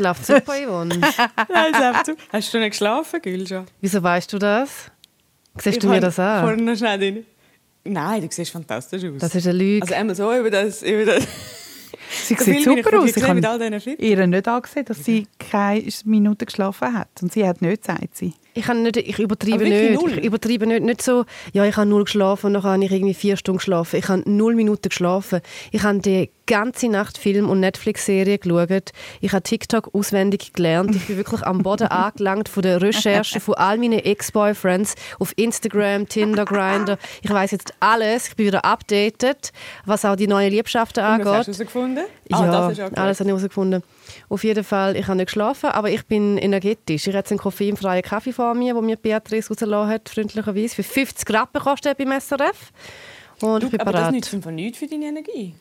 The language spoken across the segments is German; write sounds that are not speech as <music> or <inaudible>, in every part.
läuft super, <laughs> Yvonne. Nein, es super. Hast du nicht geschlafen, Gülscha? Wieso weißt du das? Siehst Ich du mir das an? Vorhin noch schnell rein. Nein, du siehst fantastisch aus. Das ist eine Lüge. also einmal so über das... Über das Sie <laughs> so sieht super aus. Ich habe ihr nicht angesehen, dass sie keine Minute geschlafen hat. Und sie hat nicht, sagt sie. Ich, kann nicht, ich übertreibe nicht. null? Ich übertreibe nicht. Nicht so, ja, ich habe null geschlafen und dann habe ich irgendwie vier Stunden geschlafen. Ich habe null Minuten geschlafen. Ich habe die ganze Nacht Film- und Netflix-Serie geschaut. Ich habe TikTok auswendig gelernt. Ich bin wirklich am Boden <laughs> angelangt von der Recherche von all meinen Ex-Boyfriends auf Instagram, Tinder, Grindr. Ich weiß jetzt alles. Ich bin wieder updated, was auch die neuen Liebschaften Und was hast du angeht. herausgefunden? Ja, Ah, das ist okay. alles habe ich herausgefunden. Auf jeden Fall, ich habe nicht geschlafen, aber ich bin energetisch. Ich habe jetzt einen koffeinfreien Kaffee vor mir, den mir Beatrice rausgelassen hat, freundlicherweise, für 50 Rappen kostet beim SRF. Und ich bin Aber das bereit. nützt einfach nichts für deine Energie.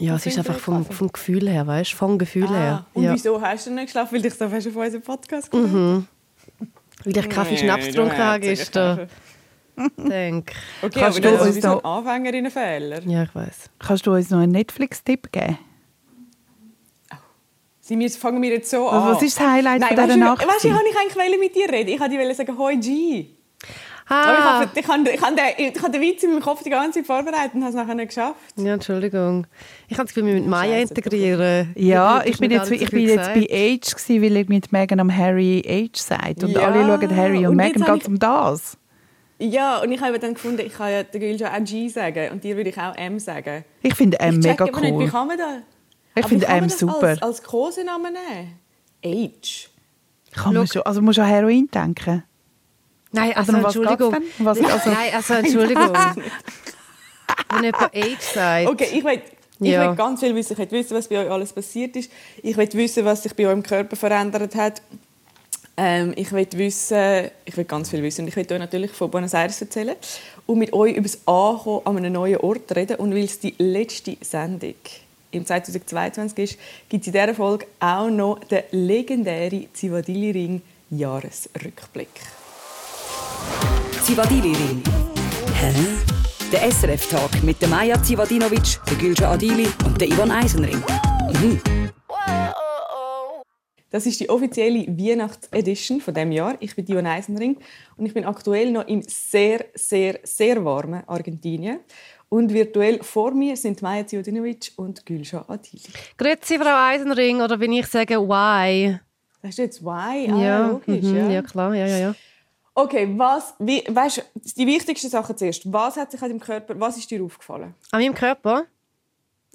Ja, es ist einfach vom, vom Gefühl her, weißt du? Vom Gefühl her. Ah, und ja. wieso hast du nicht geschlafen? Weil dich so fest auf unseren Podcast gehört? Mhm. Weil ich Kaffee Schnaps Nee, du getrunken habe gestern. <laughs> Denk. Okay, Kannst aber du das ist uns so ein Anfängerinnenfehler. Ja, ich weiß. Kannst du uns noch einen Netflix-Tipp geben? Sie müssen- fangen wir jetzt so Also, an. was ist das Highlight Nein, von weißt dieser du, Nacht? Weißt du, ich wollte eigentlich mit dir reden. Ich wollte sagen, hoi G. Aber ich Ah, habe, ich, habe, ich, habe den, den Witz in meinem Kopf die ganze Zeit vorbereitet und habe es nachher nicht geschafft. ja, Entschuldigung. Ich habe das Gefühl, wir mit Maya integrieren. Ja, ich bin jetzt, ich bin jetzt bei. Age, gewesen, weil ich mit Megan am Harry Age sagt. Und Ja, alle schauen Harry und, und Megan geht um das. Ja, und ich habe dann gefunden, ich kann ja der Gülja auch G sagen und dir würde ich auch M sagen. Ich finde M ich mega aber nicht, wie cool. kann man das? Ich finde M das super. Als, als Kosenamen nehmen? Age. Kann man schon, also man muss an Heroin denken. Nein, also was Entschuldigung. denn? Was- also- Nein, also Entschuldigung. <laughs> Wenn jemand Age sagt. Okay, ich will, ich Ja. will ganz viel wissen. Ich will wissen, was bei euch alles passiert ist. Ich will wissen, was sich bei eurem Körper verändert hat. Ähm, ich will wissen, ich will ganz viel wissen. Und ich will euch natürlich von Buenos Aires erzählen und mit euch über das Ankommen an einem neuen Ort reden. Und weil es die letzte Sendung im 2022 ist, gibt es in dieser Folge auch noch den legendären Zivadili-Ring Jahresrückblick. Zivadili-Ring. Hä? Der SRF-Tag mit der Maja Zivadinovic, der Gülce Adili und der Ivan Eisenring. Mhm. Das ist die offizielle Weihnachtsedition von dem Jahr. Ich bin Dion Eisenring und ich bin aktuell noch im sehr, sehr, sehr warmen Argentinien. Und virtuell vor mir sind Maja Ziodinovic und Gülscha Adili. Grüezi, Frau Eisenring, oder wenn ich sage «Why?» Sagst du jetzt why? Ah, Ja, logisch, mhm, ja. ja klar, ja, ja, ja. Okay, was, wie, weißt, du, die wichtigste Sache zuerst. Was hat sich an deinem Körper, was ist dir aufgefallen? An meinem Körper?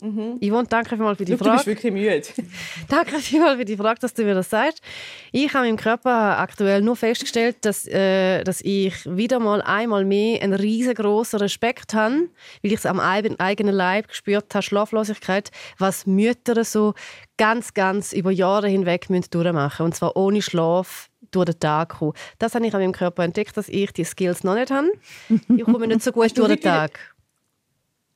Yvonne, danke vielmals für die Schau, du bist Frage. wirklich müde. <laughs> Danke vielmals für die Frage, dass du mir das sagst. Ich habe meinem Körper aktuell nur festgestellt, dass, äh, dass ich wieder mal einmal mehr einen riesengroßen Respekt habe, weil ich es am eigen- eigenen Leib gespürt habe, Schlaflosigkeit, was Mütter so ganz, ganz über Jahre hinweg müssen durchmachen Und zwar ohne Schlaf durch den Tag kommen. Das habe ich an meinem Körper entdeckt, dass ich die Skills noch nicht habe. Ich komme nicht so gut du durch den Tag.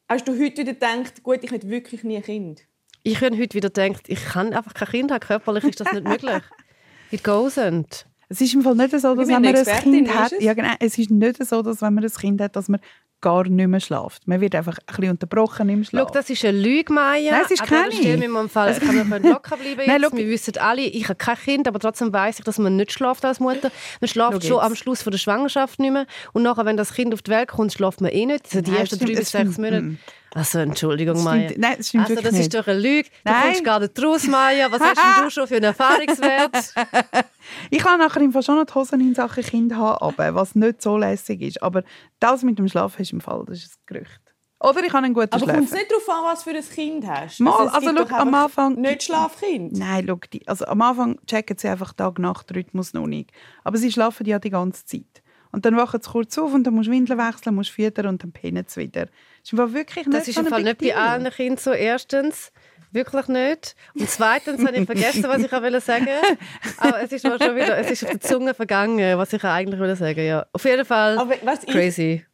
Hast du heute wieder gedacht, gut, ich hätte wirklich nie ein Kind? Ich habe heute wieder gedacht, ich kann einfach kein Kind haben. Körperlich ist das nicht möglich. <laughs> It goesn't. Es ist im Fall nicht so, dass wenn man ein Kind hat, ja, genau, es ist nicht so, dass wenn man ein Kind hat, dass man gar nicht mehr schlaft. Man wird einfach ein bisschen unterbrochen im Schlaf. Schau, das ist eine Lüge, Maya. Nein, es ist keine. Stelle wir im Fall, kann man locker bleiben <laughs> Nein, jetzt. schau- Wir wissen alle, ich habe kein Kind, aber trotzdem weiß ich, dass man nicht schläft als Mutter. Man schläft schon am Schluss von der Schwangerschaft nicht mehr. Und nachher, wenn das Kind auf die Welt kommt, schläft man eh nicht. Also die Nein, ersten drei bis sechs Monate. Also, Entschuldigung, Das Maya. stimmt- nein, das stimmt also, wirklich das ist doch eine Lüge. Du Nein. kommst gar nicht raus, Maya. Was hast denn du schon für einen Erfahrungswert? <laughs> Ich kann nachher im Fall schon noch die Hosen in Sachen Kind haben, aber was nicht so lässig ist. Aber das mit dem Schlafen ist im Fall, das ist ein Gerücht. Oder ich habe einen guten Aber kommt es Schlaf. nicht darauf an, was für ein Kind hast? Mal, es also gibt schau, doch am Anfang- Nicht Schlafkind. Nein, schau, die, also am Anfang checken sie einfach Tag-Nacht-Rhythmus noch nicht. Aber sie schlafen ja die ganze Zeit. Und dann wachen sie kurz auf und dann musst du Windeln wechseln, musst füttern und dann pennen sie wieder. Das ist im Fall wirklich nicht Das ist so Fall nicht bei allen Kindern so. Erstens, wirklich nicht. Und zweitens habe ich vergessen, was ich auch wollte sagen. <laughs> Aber es ist mir schon wieder, es ist auf der Zunge vergangen, was ich eigentlich wollte sagen. Ja, auf jeden Fall Aber was ich, crazy.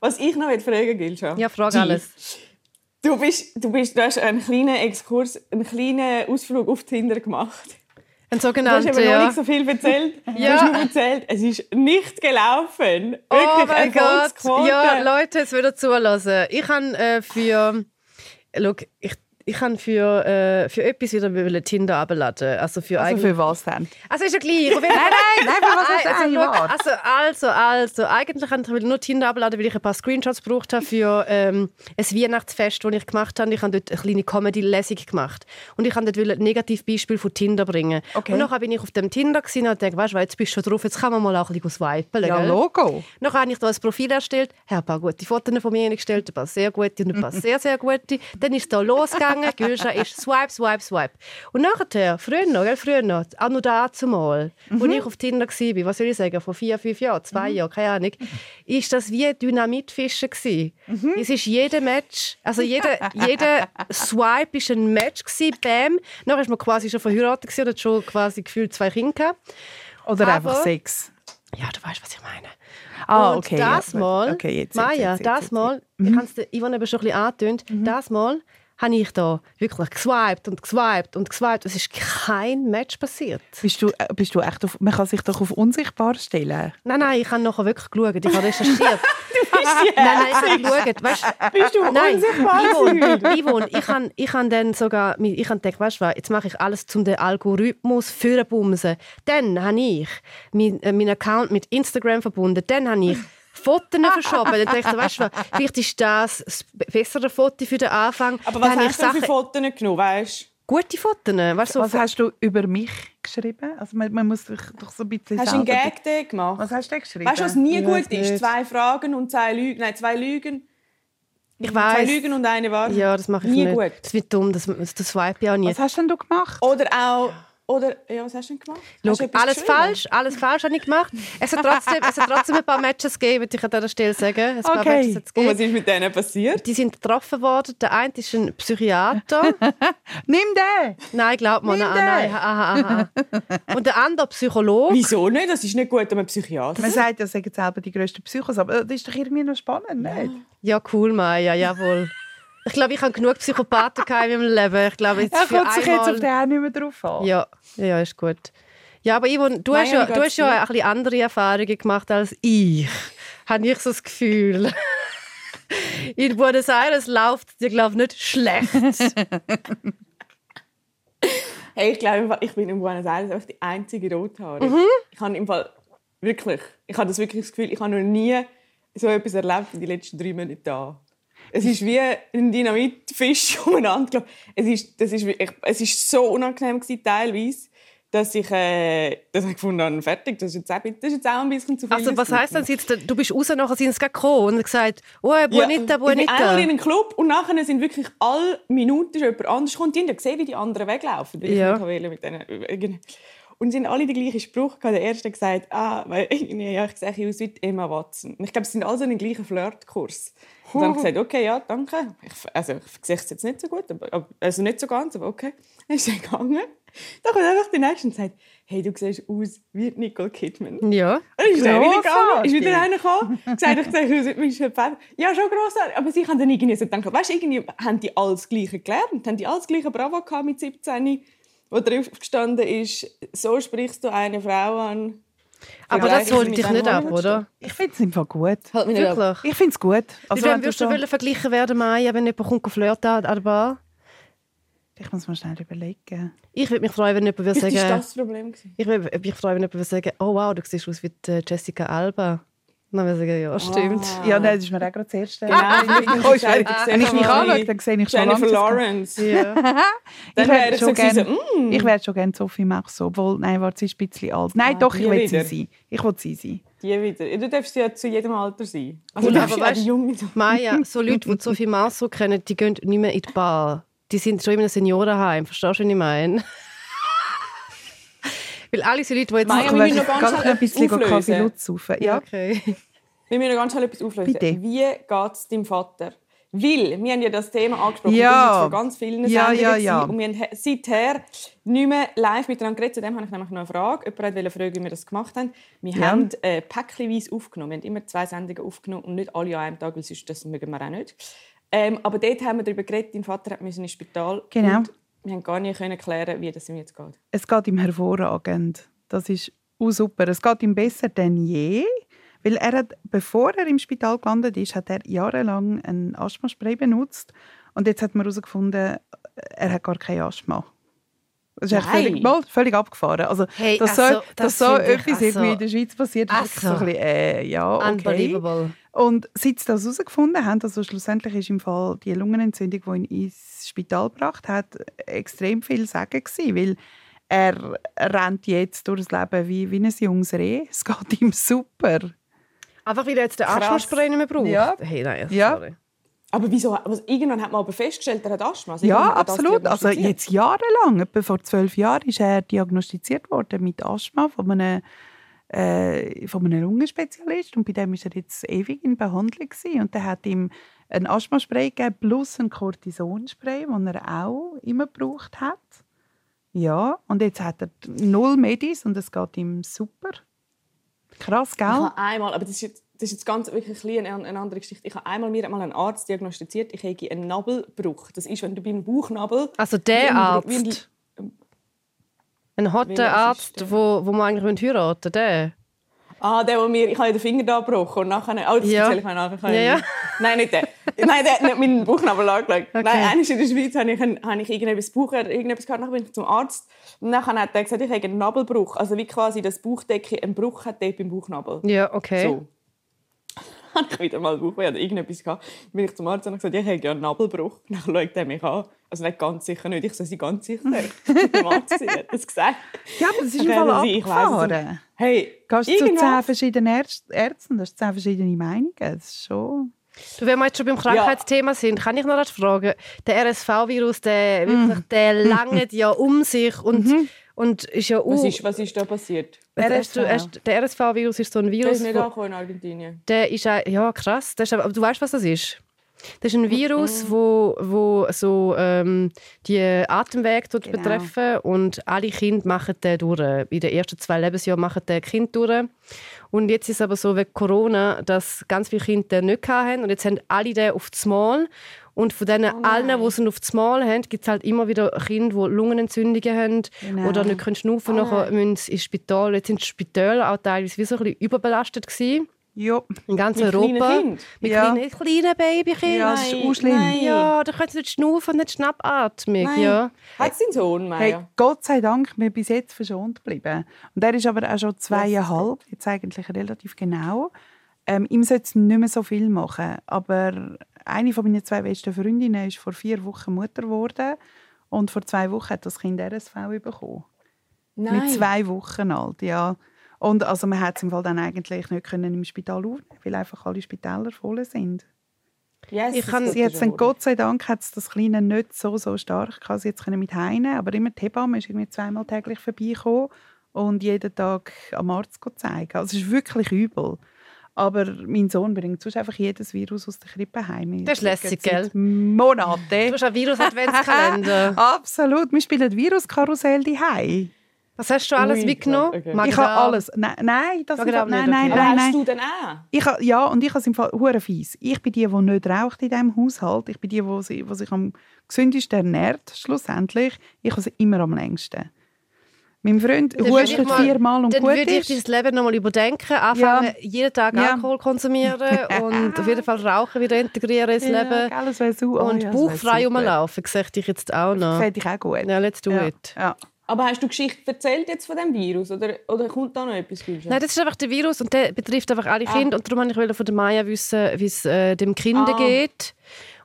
was ich noch fragen Gilscha. Ja, frag alles. Du, bist, du, bist, du hast einen kleinen Exkurs, einen kleinen Ausflug auf Tinder gemacht. Ein Du hast sogenannter, aber noch ja. nicht so viel erzählt. <laughs> Ja. Du hast nur erzählt, es ist nicht gelaufen. Wirklich Oh mein Gott. Ja, Leute, jetzt wieder zulassen. Ich habe äh, für. Schau, ich, ich kann für, äh, für etwas wieder Tinder abladen. Also für Also für was denn? Also ist ja gleich. Nein, nein, nein, für was also, eigentlich schau, gewartet? also, also, also, eigentlich wollte ich nur Tinder abladen, weil ich ein paar Screenshots gebraucht habe für ähm, ein Weihnachtsfest, das ich gemacht habe. Ich habe dort eine kleine Comedy-Lesung gemacht. Und ich wollte dort ein Negativbeispiel von Tinder bringen. Okay. Und nachher bin ich auf dem Tinder und dachte, weißt du, jetzt bist du schon drauf, jetzt kann man mal auch ein bisschen swipen. Ja, gell? Logo. Nachher habe ich da ein Profil erstellt, habe ein paar gute Fotos von mir gestellt, ein paar sehr gute und ein paar <laughs> sehr, sehr gute. Dann ist es da losgegangen, Gülscha ist <laughs> swipe, swipe, swipe. Und nachher, früher noch, gell, früher noch, auch noch da zumal, Mhm. als ich auf Tinder war, was soll ich sagen, vor vier, fünf Jahren, zwei Jahren, keine Ahnung, ist das wie Dynamitfischen gewesen. Mhm. Es ist jeder Match, also jeder, jeder Swipe ist ein Match gewesen, bam. Nachher ist man quasi schon verheiratet gewesen, oder schon quasi gefühlt zwei Kinder gehabt. Oder Aber- einfach Sex. Ja, du weißt, was ich meine. Ah, und okay. das ja, Mal, okay, jetzt, Maja, jetzt, jetzt, das Mal, ich habe es Yvonne eben schon ein bisschen angetönt, das Mal habe ich da wirklich geswiped und geswiped und geswiped. Es ist kein Match passiert. Bist du, äh, bist du echt auf, man kann sich doch auf unsichtbar stellen. Nein, nein, ich habe nachher wirklich geschaut. Ich habe recherchiert. <laughs> nein, nein, ich habe geschaut. Weißt, Bist du nein, unsichtbar Yvonne, Yvonne, ich habe ich habe dann sogar, ich habe gedacht, weißt du was, jetzt mache ich alles zum den Algorithmus für Bumsen. Dann habe ich meinen äh, meinen Account mit Instagram verbunden. Dann habe ich Fotos verschoben. Dann dachte ich, weißt du vielleicht ist das das bessere Foto für den Anfang. Aber was habe hast du denn für Fotos genommen, weißt du? Gute Fotos, weißt du? Was So hast du über mich geschrieben? Also man, man muss sich doch so ein bisschen Hast du einen Gag gemacht? Was hast du denn geschrieben? Weißt du, was nie Ich gut ist? nicht. Zwei Fragen und zwei Lügen. Nein, zwei Lügen. ich Zwei weiß. Lügen und eine Wahrheit. Ja, das mache ich nie nicht. gut. Das wird dumm, das, das swipe ich auch nie. Was hast denn du gemacht? Oder auch. Oder, ja, was hast du denn gemacht? Schau, Hast du alles geschrieben? falsch, alles falsch habe ich gemacht. Es hat trotzdem, es hat trotzdem ein paar Matches gegeben, würde ich an dieser Stelle sagen. Ein paar Okay. Matches hat's Und was gegeben. ist mit denen passiert? Die sind getroffen worden. Der eine ist ein Psychiater. <laughs> Nimm den! nein, glaub mir, Nimm nein, nein, aha, aha, aha. Und der andere Psychologe. Wieso nicht? Das ist nicht gut, um einen Psychiater. Man sagt ja, sagen selber die grössten Psychos, aber das ist doch irgendwie noch spannend, nicht? Ja, cool, Maya, jawohl. Ich glaube, ich habe genug Psychopathen in meinem Leben. Ich glaube, jetzt Er kommt sich jetzt auf den auch nicht mehr drauf an. Ja, ja, ist gut. Ja, aber Yvonne, du Maya, hast ja, du hast ja ein bisschen andere Erfahrungen gemacht als ich. Habe ich so das Gefühl. <laughs> In Buenos Aires läuft es dir, glaube ich, nicht schlecht. <laughs> Hey, ich glaube, ich bin in Buenos Aires einfach die einzige Rothaarige. Mhm. Ich habe im Fall wirklich, ich habe das wirklich das Gefühl, ich habe noch nie so etwas erlebt in den letzten drei Monaten da. Es ist wie ein Dynamitfisch <laughs> umeinander. Es ist, das ist, wirklich- es ist so unangenehm gewesen, teilweise, dass ich, äh, dass ich gefunden habe, fertig, das ist jetzt auch, das ist jetzt auch ein bisschen zu viel. Also, was heisst denn jetzt, du bist raus, nachher sind sie gekommen und gesagt, oh, Buonita, Ich bin einmal in einen Club und nachher sind wirklich alle Minuten schon jemand anders gekommen. Die haben ja gesehen, wie die anderen weglaufen. Weil Ja. ich mit denen. Und sie haben alle den gleichen Spruch gehabt. Der erste hat gesagt, ah, weil irgendwie, <laughs> ja, ich sehe aus wie Emma Watson. Und ich glaube, sie sind alle so in den gleichen Flirtkurs. Und dann habe ich gesagt, okay, ja, danke. Ich, also, ich sehe es jetzt nicht so gut, aber, also nicht so ganz, aber okay. Dann ist er gegangen. Dann kommt einfach die Nächste und sagt, hey, du siehst aus wie Nicole Kidman. Ja. Und dann ist er wieder gegangen, ist wieder einer gekommen, gesagt, ich sehe aus wie Michelle Pfeiffer. Ja, schon grossartig. Aber sie haben dann irgendwie so gedacht, weißt du, irgendwie haben die alles Gleiche gelernt, haben die alles Gleiche Bravo gehabt mit 17, wo drauf gestanden ist, so sprichst du eine Frau an. Aber das ich holt mit dich nicht ab, oder? Ich finde es Fall gut. Halt mich nicht ab. Wirklich? Ich finde es gut. Also, wenn wem würdest du so- wollen verglichen werden, Maya, wenn jemand kommt flirten an der Bar? Ich muss mal schnell überlegen. Ich würde mich freuen, wenn jemand würde sagen... das das Problem. gewesen. Ich würde mich freuen, wenn jemand würde sagen, oh wow, du siehst aus wie äh, Jessica Alba. Dann würde ich sagen, ja, stimmt. Ah. Ja, nein, das ist mir auch gerade das erste. Nein, <laughs> ich bin Oh, Wenn ich mich anschaue, dann sehe ich schon Jennifer Lawrence. Ja. <laughs> Ich wäre schon so gewesen, gerne mm. ich wär schon gerne Sophie Machso, obwohl, nein, warte, sie ist ein bisschen alt. Nein, Ah, doch, ich will sie sein. Ich will sie sein. Die wieder. Du darfst ja zu jedem Alter sein. Also, du aber darfst ja auch weißt- die Junge Maya, so Leute, die Sophie Marceau kennen, die gehen nicht mehr in die Bar. Die sind schon in einem Seniorenheim. Verstehst du, was ich meine? Weil alle so Leute, die jetzt... Ich wir noch ganz schnell ein bisschen etwas Kaffee saufen. ja, okay. <laughs> Wir müssen noch ganz schnell etwas auflösen. Bitte. Wie geht es deinem Vater? Weil, wir haben ja das Thema angesprochen, Ja. das ist von ganz vielen Ja, Sendungen ja, ja. Und wir haben he- seither nicht mehr live miteinander geredet. Zu dem habe ich nämlich noch eine Frage. Jemand wollte fragen, wie wir das gemacht haben. Wir Ja. haben äh, päckchenweise aufgenommen. Wir haben immer zwei Sendungen aufgenommen und nicht alle an einem Tag, weil sonst das mögen wir auch nicht. Ähm, aber dort haben wir darüber geredet, dein Vater hat ins Spital. Genau. Und wir haben gar nicht können klären, wie das ihm jetzt geht. Es geht ihm hervorragend. Das ist auch super. Es geht ihm besser denn je. Weil er hat, bevor er im Spital gelandet ist, hat er jahrelang ein Asthmaspray benutzt. Und jetzt hat man herausgefunden, er hat gar kein Asthma. Das ist völlig, mal, völlig abgefahren. Also, Hey, dass also, so, das dass so etwas also- irgendwie in der Schweiz passiert, ist wirklich so Also. ein bisschen, äh, ja, okay. Unbelievable. Und seit sie das herausgefunden haben, also schlussendlich ist im Fall die Lungenentzündung, die ihn ins Spital gebracht hat, extrem viel Sagen gewesen, weil er rennt jetzt durch das Leben wie, wie ein junges Reh. Es geht ihm super. Einfach weil er jetzt den. Asthmaspray nicht mehr braucht. Ja. Hey, nein, Ja. sorry. Aber wieso? Also, irgendwann hat man aber festgestellt, er hat Asthma. Also Ja, absolut. Also jetzt jahrelang, etwa vor zwölf Jahren, ist er diagnostiziert worden mit Asthma von einem, äh, von einem Lungenspezialist und bei dem ist er jetzt ewig in Behandlung gewesen. und der hat ihm ein Asthmaspray gegeben plus ein Cortisonspray, das er auch immer gebraucht hat. Ja, und jetzt hat er null Medis und es geht ihm super. Krass, Ich gell? habe einmal, aber das ist jetzt, das ist jetzt ganz wirklich ein eine, eine andere Geschichte. Ich habe einmal mir mal ein Arzt diagnostiziert, ich hätte einen Nabelbruch. Das ist, wenn du beim Bauchnabel Also der Arzt. Ein- hotter Arzt, der? wo, wo man eigentlich heiraten der. Ah, der, wo mir, ich habe den Finger da gebrochen und nachher, oh, das Ja. erzähle ich mir nachher. Ja, ja. Nein, nicht der. Nein, der hat nicht meinen Bauchnabel angeschaut. Okay. Nein, in der Schweiz habe ich, habe ich irgendetwas Bauch, irgendetwas gehabt, nachher bin ich zum Arzt und nachher hat er gesagt, ich habe einen Nabelbruch. Also wie quasi das Bauchdecke einen Bruch hat beim Bauchnabel. Ja, okay. So. <laughs> Habe ich wieder mal Bauchweh oder irgendetwas gehabt. Dann bin ich zum Arzt und habe gesagt, ich habe ja einen Nabelbruch. Dann schaut er mich an. Also nicht ganz sicher nicht. Ich so, sie ganz sicher. <laughs> Der Arzt hat das gesagt. Ja, aber das ist im Fall also ich weiss es abgefahren. Hey, Gehst du zu zehn verschiedenen Ärz- Ärzten, das sind zehn verschiedene Meinungen. Das ist schon... Du, wenn wir jetzt schon beim Krankheitsthema sind, kann ich noch etwas fragen? Der RSV-Virus, der, wirklich, der langt ja um sich und, und ist ja Was uh, ist, was ist da passiert? Der RSV-Virus ist so ein Der Virus, ist nicht wo, angekommen in Argentinien. der ist auch- ja krass. Der ist, aber du weißt, was das ist? Das ist ein Virus, wo, wo so ähm, die Atemwege tut Genau. betreffen und alle Kinder machen den durch. In den ersten zwei Lebensjahren machen den Kind durch. Und jetzt ist es aber so wegen Corona, dass ganz viele Kinder den nicht haben und jetzt haben alle den auf das Mal. Und von denen Oh allen, die es auf das Mal haben, gibt es halt immer wieder Kinder, die Lungenentzündungen haben Genau. oder nicht können schnaufen Oh nachher müssen sie ins Spital. Jetzt sind die Spitäler auch teilweise wie so ein bisschen überbelastet gewesen, Ja. in ganz Mit kleinen Europa. Kindern? Mit Ja. kleinen, kleinen Babykindern. Ja, das ist Nein, auch schlimm. nein. Ja, da können sie nicht schnaufen, nicht schnappatmig. Nein. Ja. Hat es Sohn, Hey, Maya? Gott sei Dank, wir bis jetzt verschont geblieben. Und er ist aber auch schon zweieinhalb, jetzt eigentlich relativ genau. Ähm, ihm sollte es nicht mehr so viel machen. Aber eine von meinen zwei besten Freundinnen ist vor vier Wochen Mutter geworden. Und vor zwei Wochen hat das Kind RSV bekommen. Mit zwei Wochen alt, ja. Und also man hat es im Fall dann eigentlich nicht können im Spital aufnehmen, weil einfach alle Spitäler voll sind. Yes, Ich kann- Sie jetzt Gott sei Dank hat es das Kleine nicht so, so stark gehabt. Sie jetzt können mit heine, aber immer die Hebamme ist irgendwie zweimal täglich vorbeigekommen und jeden Tag am Arzt zeigen. Also es ist wirklich übel. Aber mein Sohn bringt sonst einfach jedes Virus aus der Krippe heim. Das ist lässig, gell? Monaten. Du hast einen Virus-Adventskalender. <laughs> Absolut. Wir spielen Viruskarussell daheim. Was hast du alles Ui, mitgenommen? okay. Ich habe alles. Nein, nein, das ist, nein, nicht, nein, okay. Aber nein, hast nein. du denn auch? Ich ja, und ich habe es im Fall hure fies. Ich bin die, die nicht raucht in diesem Haushalt. Ich bin die, die sich, die sich am gesündesten ernährt, schlussendlich. Ich habe es immer am längsten. Mein Freund Dann würde ich hustet mal- viermal und Dann gut würde ich ist. dein Leben noch mal überdenken, anfangen, jeden Tag Ja. Alkohol konsumieren <laughs> und auf jeden Fall Rauchen wieder integrieren ins Ja, Leben. das wäre su- oh Und ja, bauchfrei super. rumlaufen, sehe ich jetzt auch noch. Das fände ich auch gut. Ja, let's do ja. it. Ja. Aber hast du Geschichte erzählt jetzt von dem Virus? Oder, oder kommt da noch etwas? Gülscha? Nein, das ist einfach der Virus und der betrifft einfach alle Kinder. Und darum wollte ich von der Maya wissen, wie es äh, dem Kind Ah. geht.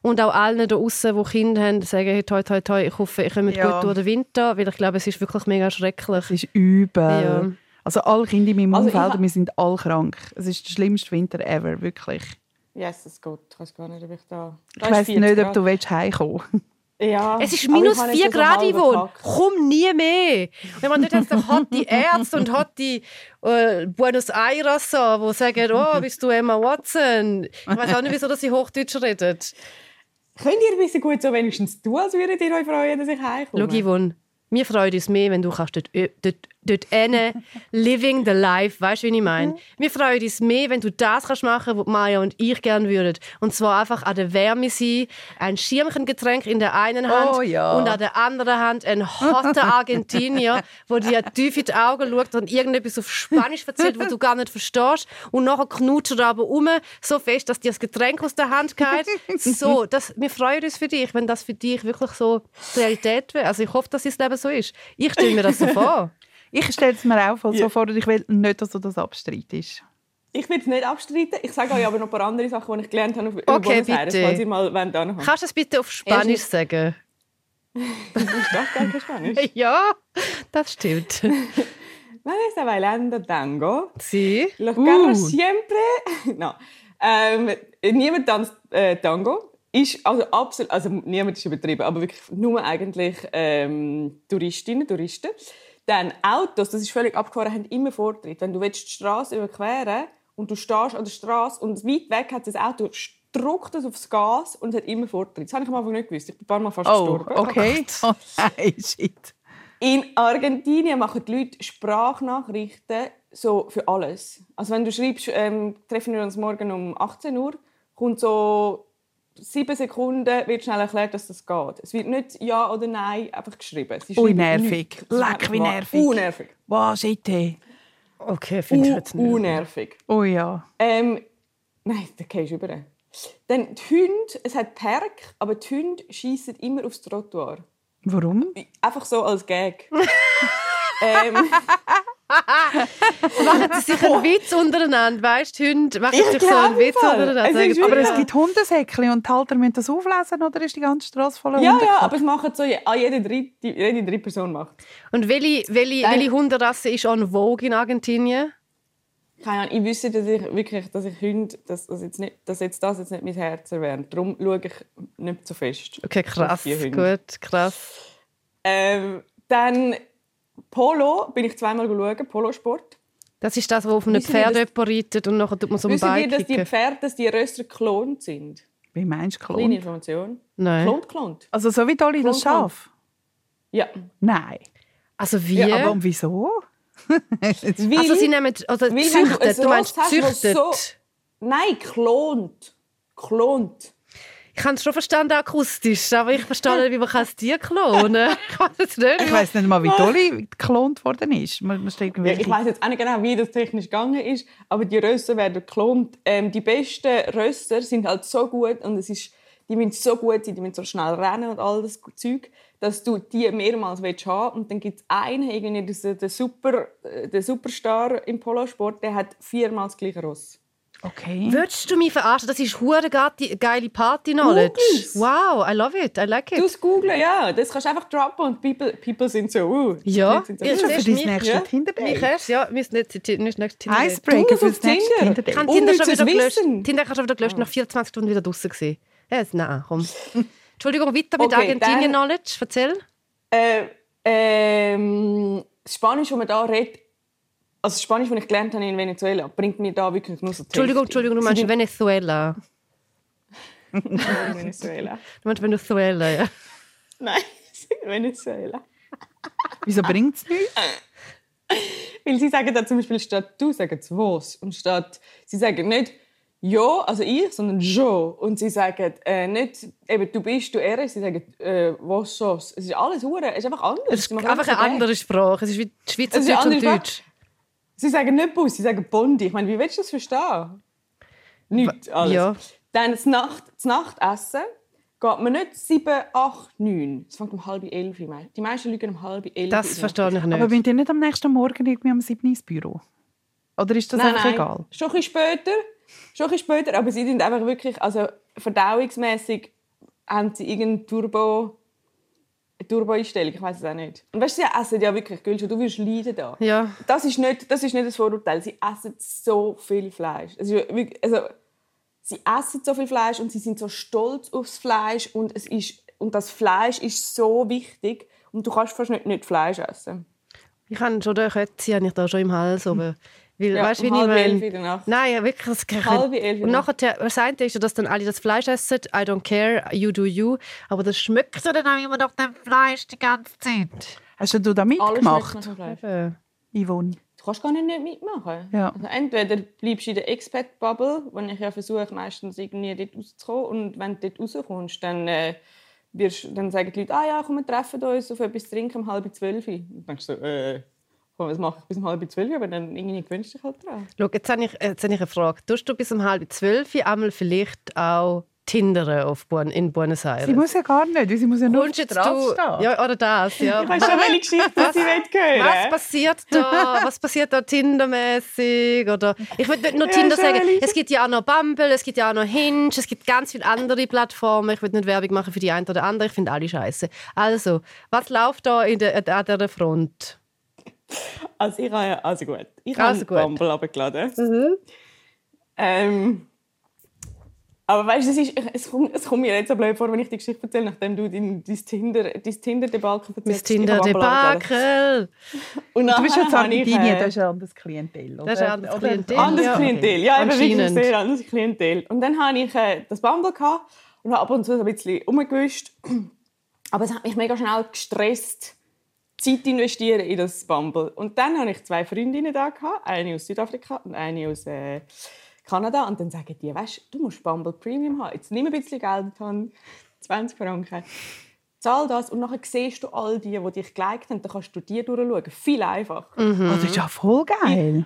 Und auch allen da draußen, die Kinder haben, sagen, hey, toi, toi, toi, ich hoffe, ich komme Ja. gut durch den Winter, weil ich glaube, es ist wirklich mega schrecklich. Es ist übel. Ja. Also alle Kinder in meinem Also Umfeld, wir sind alle krank. Es ist der schlimmste Winter ever, wirklich. Yes, das geht. Ich weiß gar nicht, ob ich da... Ich weiss nicht, ob du willst heimkommen Ja, Es ist minus habe jetzt 4 so Grad Yvonne. gepackt. Komm nie mehr. Wenn man nicht jetzt hat die Ärzte und hat die äh, Buenos Aires so, die sagen, oh, bist du Emma Watson? Ich weiß auch nicht, wieso dass sie Hochdeutsch redet. Könnt ihr ein bisschen gut so wenigstens tun, als würdet ihr euch freuen, dass ich heimkomme? Schau, Yvonne, wir freuen uns mehr, wenn du kannst dort, dort dort hinten, living the life. Weißt du, wie ich meine? Wir freuen uns mehr, wenn du das kannst machen, was Maya und ich gerne würden. Und zwar einfach an der Wärme sein, ein Schirmchengetränk in der einen Hand Oh ja. und an der anderen Hand ein hotter Argentinier, <laughs> wo dir tief in die Augen schaut und irgendetwas auf Spanisch erzählt, was du gar nicht verstehst. Und nachher knutscht er aber um, so fest, dass dir das Getränk aus der Hand geht. <laughs> So, das, wir freuen uns für dich, wenn das für dich wirklich so Realität wäre. Also ich hoffe, dass dein Leben so ist. Ich stelle mir das so <laughs> vor. Ich stelle es mir auch voll so vor und ich will nicht, dass du das abstreitest. Ich will es nicht abstreiten. Ich sage euch aber noch ein paar andere Sachen, die ich gelernt habe auf über Okay, Buenos Aires, bitte. falls ihr mal anhaben. Kannst du es bitte auf Spanisch Erstens- sagen? Ich darf gar kein Spanisch. <laughs> Ja, das stimmt. <laughs> Man está bailando tango. Sie? Los Uh. carros siempre... <laughs> no. Ähm, niemand tanzt äh, Tango. Ist also absolut, also niemand ist übertrieben, aber wirklich nur eigentlich ähm, Touristinnen, Touristen. Dann Autos, das ist völlig abgefahren, haben immer Vortritt. Wenn du willst die Straße überqueren und du stehst an der Straße und weit weg hat das Auto drückt es aufs Gas und es hat immer Vortritt. Das habe ich am Anfang nicht gewusst. Ich bin ein paar Mal fast Oh, gestorben. okay. <laughs> Oh, nein, shit. In Argentinien machen die Leute Sprachnachrichten so für alles. Also wenn du schreibst, ähm, treffen wir uns morgen um 18 Uhr, kommt so sieben Sekunden wird schnell erklärt, dass das geht. Es wird nicht Ja oder Nein einfach geschrieben. Sie Ui, nervig. Leck, wie nervig. Unnervig. Wow, shit. hey. Okay, finde ich jetzt nicht. Unnervig. Oh ja. Ähm, nein, da gehst du über. Dann die Hunde, es hat Park, aber die Hunde schießen immer aufs Trottoir. Warum? Einfach so als Gag. <laughs> ähm, <laughs> Machen sie sich einen Witz untereinander, weißt du? Hunde machen Ich sich so einen Witz untereinander. Es Aber es gibt Hundesäckchen und die Halter müssen das auflesen oder ist die ganze Straße voller Ja, Hunde? ja, aber es machen so ah, jede dritte, jede dritte Person macht. Und welche, welche, Nein. welche Hunderasse ist on Vogue in Argentinien? Keine Ahnung, ich wüsste, dass ich wirklich, dass ich Hunde, dass, dass, jetzt nicht, dass jetzt das jetzt nicht mein Herz erwärmt. Darum schaue ich nicht so fest. Okay, krass. Gut, krass. Ähm, dann Polo bin ich zweimal schauen, Polosport. Das ist das, wo auf einem Wissen wir, Pferd jemand reitet und nachher tut man so ein Wissen Bein dass die. Pferde, dass die Röster geklont sind? Wie meinst du Kleine Klon? Information. Nein. Klont, klont. Also so wie Dolly das. Schaf? Ja. Nein. Also wie? Ja, aber und wieso? Weil, also sie nehmen, du züchtet, ein du meinst züchtet. so... Nein, klont. Klont. Ich habe es schon verstanden akustisch, aber ich verstehe nicht, wie man kann ein Tier klonen kann. Ich weiß es nicht. Ich weiß nicht mal, wie Dolly geklont worden ist. Man, man Ja, ich weiß jetzt auch nicht genau, wie das technisch gegangen ist, aber die Rösser werden geklont. Ähm, die besten Rösser sind halt so gut und es ist, die müssen so gut sein, die müssen so schnell rennen und all das Zeug, dass du die mehrmals willst haben und dann gibt es einen, irgendwie das- der, Super, äh, der Superstar im Polosport, der hat viermal das gleiche Ross. Okay. Würdest du mich verarschen? Das ist hure geile Party-Knowledge. Wow, I love it, I like Du it. es googlen, ja, das kannst du einfach droppen und people, people sind so, uh, Ja, sind so, ich Das ist ja für du dein nächstes Ja. Tinder-Date. Mich erst, ja, wir müssen nicht, nicht, nicht, nicht Tinder Icebreaker Du, fürs auf nächste Tinder. Ich Tinder-Date. habe Tinder schon wieder gelöscht. Wissen. Tinder hast du wieder gelöscht, nach 24 Stunden wieder draußen gesehen. Ja, nein, komm. <laughs> Entschuldigung, weiter mit Okay, Argentinien dann- Knowledge. Erzähl. Äh, ähm, das Spanisch, das man da redet, also das Spanisch, das ich gelernt habe in Venezuela, bringt mir da wirklich nur so Entschuldigung. Entschuldigung, du meinst <laughs> Venezuela. in Venezuela. Du meinst Venezuela, ja. Nein, <laughs> in Venezuela. Wieso bringt es nichts? <laughs> Weil sie sagen da zum Beispiel statt du, sagen sie was. Und statt, sie sagen nicht ja, also ich, sondern jo. Und sie sagen äh, nicht, eben, du bist, du eres, sie sagen äh, was sos. Es ist alles hure, es ist einfach anders. Es ist einfach eine andere Sprache. Es ist wie Es Schweizerdeutsch und Deutsch. Sie sagen nicht Bus, sie sagen Bondi. Ich meine, wie willst du das verstehen? Nicht alles. ja. Dann das, Nacht, das Nachtessen geht man nicht 7, 8, 9. Es fängt um halb elf an. Die meisten liegen um halb elf. Das verstehe ich nicht. Aber müsst ihr nicht am nächsten Morgen irgendwie am 7. ins Büro? Oder ist das Nein, einfach nein. egal? Schon ein bisschen später. Schon ein bisschen später, aber sie sind einfach wirklich, also verdauungsmäßig haben sie irgendeine Turbo, Turbo-Einstellung, ich weiß es auch nicht. Und weißt du, sie essen ja wirklich, Gülscha, du wirst leiden da. Ja. Das ist nicht, das ist nicht das Vorurteil. Sie essen so viel Fleisch. Wirklich, also, sie essen so viel Fleisch und sie sind so stolz aufs Fleisch und es ist und das Fleisch ist so wichtig und du kannst fast nicht, nicht Fleisch essen. Ich habe schon den Kötzi habe ich da schon im Hals oben. Weil, Ja, weißt du, um halb elf in der Nacht. Nein, ja, wirklich. Das Halb elf in Und der nachher, das eine ist ja, dass dann alle das Fleisch essen. I don't care, you do you. Aber das schmeckt ja dann auch immer nach dem Fleisch die ganze Zeit. Hast du da mitgemacht? Yvonne? Du kannst gar nicht, mitmachen. Ja. Also entweder bleibst du in der Expat-Bubble, wo ich ja versuche, meistens irgendwie dort rauszukommen. Und wenn du dort rauskommst, dann, äh, wirst, dann sagen die Leute, ah ja, komm, wir treffen uns auf etwas zu trinken um halb zwölf. Und dann denkst du so, äh, was mache ich bis um halb zwölf? Aber dann irgendwie gewöhnst du dich halt dran. Schau, jetzt habe ich, jetzt habe ich eine Frage. Tust du bis um halb zwölf einmal vielleicht auch Tinderen auf Buen, in Buenos Aires? Sie muss ja gar nicht, weil sie muss ja nur auf Kommst der jetzt Straße du, stehen. ja, oder das, ja. Ich weiß schon, welche Geschichte was ich hören Was passiert da? <laughs> Was passiert da Tindermäßig? Oder ich würde nicht nur Ja, Tinder sagen. Es gibt ja auch noch Bumble, es gibt ja auch noch Hinge, es gibt ganz viele andere Plattformen. Ich will nicht Werbung machen für die eine oder andere. Ich finde alle scheiße. Also, was läuft da in der, an dieser Front? Also ich habe ja, also gut, ich Also habe. Bumble runtergeladen. Ähm, aber weißt du, es, ist, es, kommt, es kommt mir jetzt so blöd vor, wenn ich die Geschichte erzähle, nachdem du dein, dein Tinder, dein Tinder-Debakel erzählst. Habe runtergeladen. Tinder-Debakel. Und Du bist ja habe ich, Sargentini, äh, das ist ein anderes Klientel. Oder? Das ist ein anderes Klientel. Anderes Ja. Klientel, ja, eben wirklich Anscheinend. sehr anderes Klientel. Und dann hatte ich äh, das Bumble gehabt und habe ab und zu ein bisschen rumgewischt. Aber es hat mich mega schnell gestresst, Zeit investieren in das Bumble. Und dann hatte ich zwei Freundinnen da, gehabt, eine aus Südafrika und eine aus äh, Kanada. Und dann sagen die, weißt du, musst Bumble Premium haben. Jetzt nimm ein bisschen Geld in die Hand, 20 Franken. Zahl das und nachher siehst du all die, die dich geliked haben. Dann kannst du die durchschauen. Viel einfacher. Oh, das ist ja voll geil.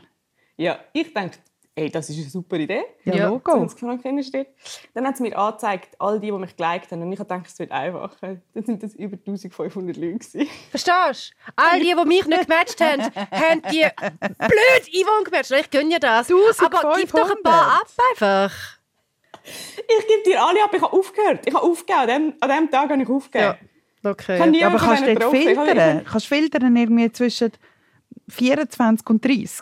Ja, ich denke, ey, das ist eine super Idee. Ja, Ja, Logo. 20 Franken investiert. Dann hat es mir angezeigt, all die, die mich geliked haben. Und ich habe gedacht, es wird einfacher. Dann sind das über 1500 Leute. gewesen. Verstehst du? All die, die mich nicht gematcht haben, <laughs> haben die blöd Yvonne gematcht. Ich gönne dir das. Aber gib doch ein paar ab einfach. Ich gebe dir alle ab, ich habe aufgehört. Ich habe aufgegeben. An dem, an dem Tag habe ich aufgegeben. Ja, okay. Ja. aber kannst du filtern? Kannst du filtern irgendwie zwischen 24 und 30?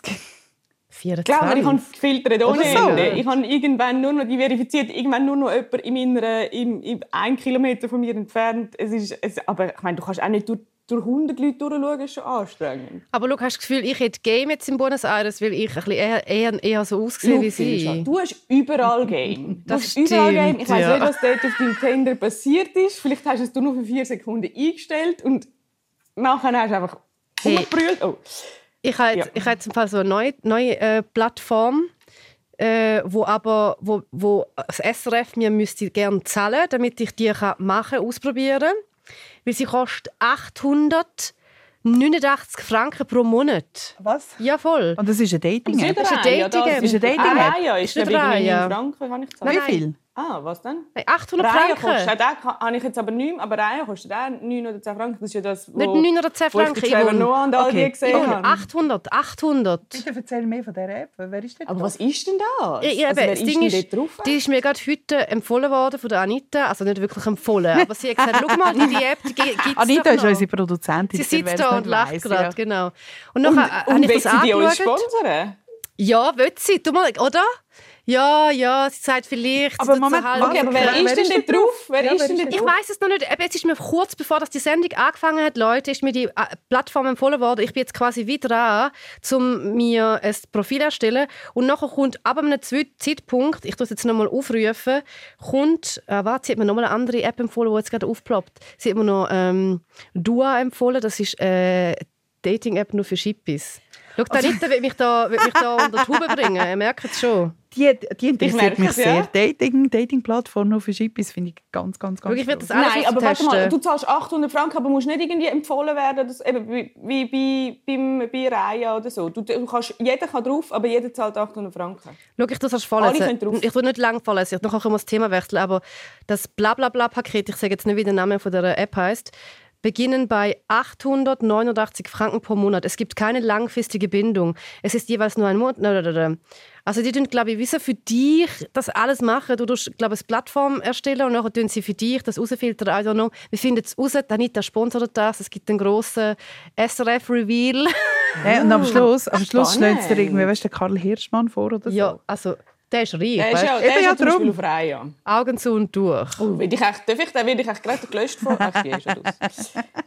Ich glaube, ich habe gefiltert ohne so. Ende. Ich habe irgendwann nur noch die verifiziert, irgendwann nur noch jemand in meiner, im, im, ein Kilometer von mir entfernt. Es ist, es, aber ich meine, du kannst auch nicht durch, durch 100 Leute durchschauen, ist schon anstrengend. Aber du hast das Gefühl, ich hätte Game jetzt in Buenos Aires, weil ich ein bisschen eher, eher, eher so ausgesehen wie sie. Du hast überall Game. Du Das hast überall stimmt, Game. Ich weiß ja. nicht, was dort auf deinem Tinder passiert ist. Vielleicht hast du es du nur für vier Sekunden eingestellt und nachher hast du einfach Hey. umgebrüllt. Oh. Ich habe jetzt, Ja. ich habe jetzt im Fall so eine neue, neue äh, Plattform, äh, wo aber wo, wo das SRF mir müsste gerne zahlen, damit ich die kann machen, ausprobieren, weil sie kostet 889 Franken pro Monat. Was? Ja voll. Und das ist ein Dating. Ist App. ist ein Raya, Dating-App. das Ist ein Dating-App. Ah, Raya ist, Ist Franken, kann ich sagen. Wie viel? Ah, was denn? Nein, 800 Raya kostet, Franken. auch den habe ich jetzt aber nicht mehr, aber Raya kostet auch 9 oder 10 Franken. Das ist ja das, wo, Nicht 9 oder 10 wo ich Franken. Trevor Yvonne. Noah und all Okay. die gesehen Yvonne, habe. 800, 800. Bitte erzähl mehr von dieser App. Wer ist denn Aber da? was ist denn das? Ja, ja, also, wer das ist Ding denn ist, drauf? die ist mir gerade heute empfohlen worden von der Anita. Also nicht wirklich empfohlen, <laughs> aber sie hat gesagt, schau mal, die, die App die gibt es Anita ist unsere Produzentin. Sie sitzt da und lacht gerade, ja. genau. Und und und habe ich will sie die uns sponsern? Ja, will sie. Du mal, oder? Ja, ja, sie sagt vielleicht. Aber Moment, was? Okay, aber wer, Wer ist ist denn denn dort drauf? Wer Ja, ist denn Ich weiß es noch nicht. aber Es ist mir kurz bevor das die Sendung angefangen hat, Leute, ist mir die äh, Plattform empfohlen worden. Ich bin jetzt quasi wieder dran, um mir ein Profil erstellen. Und nachher kommt ab einem Zeitpunkt, ich tue es jetzt nochmal aufrufen, kommt, äh, warte, sie hat mir nochmal eine andere App empfohlen, die jetzt gerade aufploppt. Sie hat mir noch ähm, Dua empfohlen. Das ist eine Dating-App nur für Schippis. Schau, der Anita will mich da, will mich da unter die Haube bringen. Ihr merkt es schon. Die, die interessiert merke mich sehr. ja. Dating, Dating-Plattform nur für Schippis finde ich ganz, ganz, ganz ich gross. das Nein, aber warte mal, du zahlst 800 Franken, aber musst nicht irgendwie empfohlen werden, dass, eben, wie, wie bei, beim, bei Raya oder so. Du, du kannst, jeder kann drauf, aber jeder zahlt 800 Franken. Schau, ich das Alle vorlesen. können drauf. Ich tue nicht lang vorlesen. Nachher können wir das Thema wechseln. Aber das Blablabla-Paket, ich sage jetzt nicht, wie der Name von der App heißt, beginnen bei 889 Franken pro Monat. Es gibt keine langfristige Bindung. Es ist jeweils nur ein Monat. Also die tun, glaube ich, wissen für dich das alles machen. Du tust, glaube ich, eine Plattform erstellen und nachher tun sie für dich das rausfiltern. I don't know. Wir finden es raus. Anita sponsert das. Es gibt einen grossen SRF-Reveal. Ja, und am <laughs> Schluss, am Schluss schlägt dir irgendwie, weißt du, Karl Hirschmann vor oder so. ja, also der ist reich. Der ist ja, Eben der ist ja ja zum Beispiel auf Raya. Augen zu und durch. Oh, will ich echt, darf ich, den werde ich echt gerade gelöscht von... Ach, die ist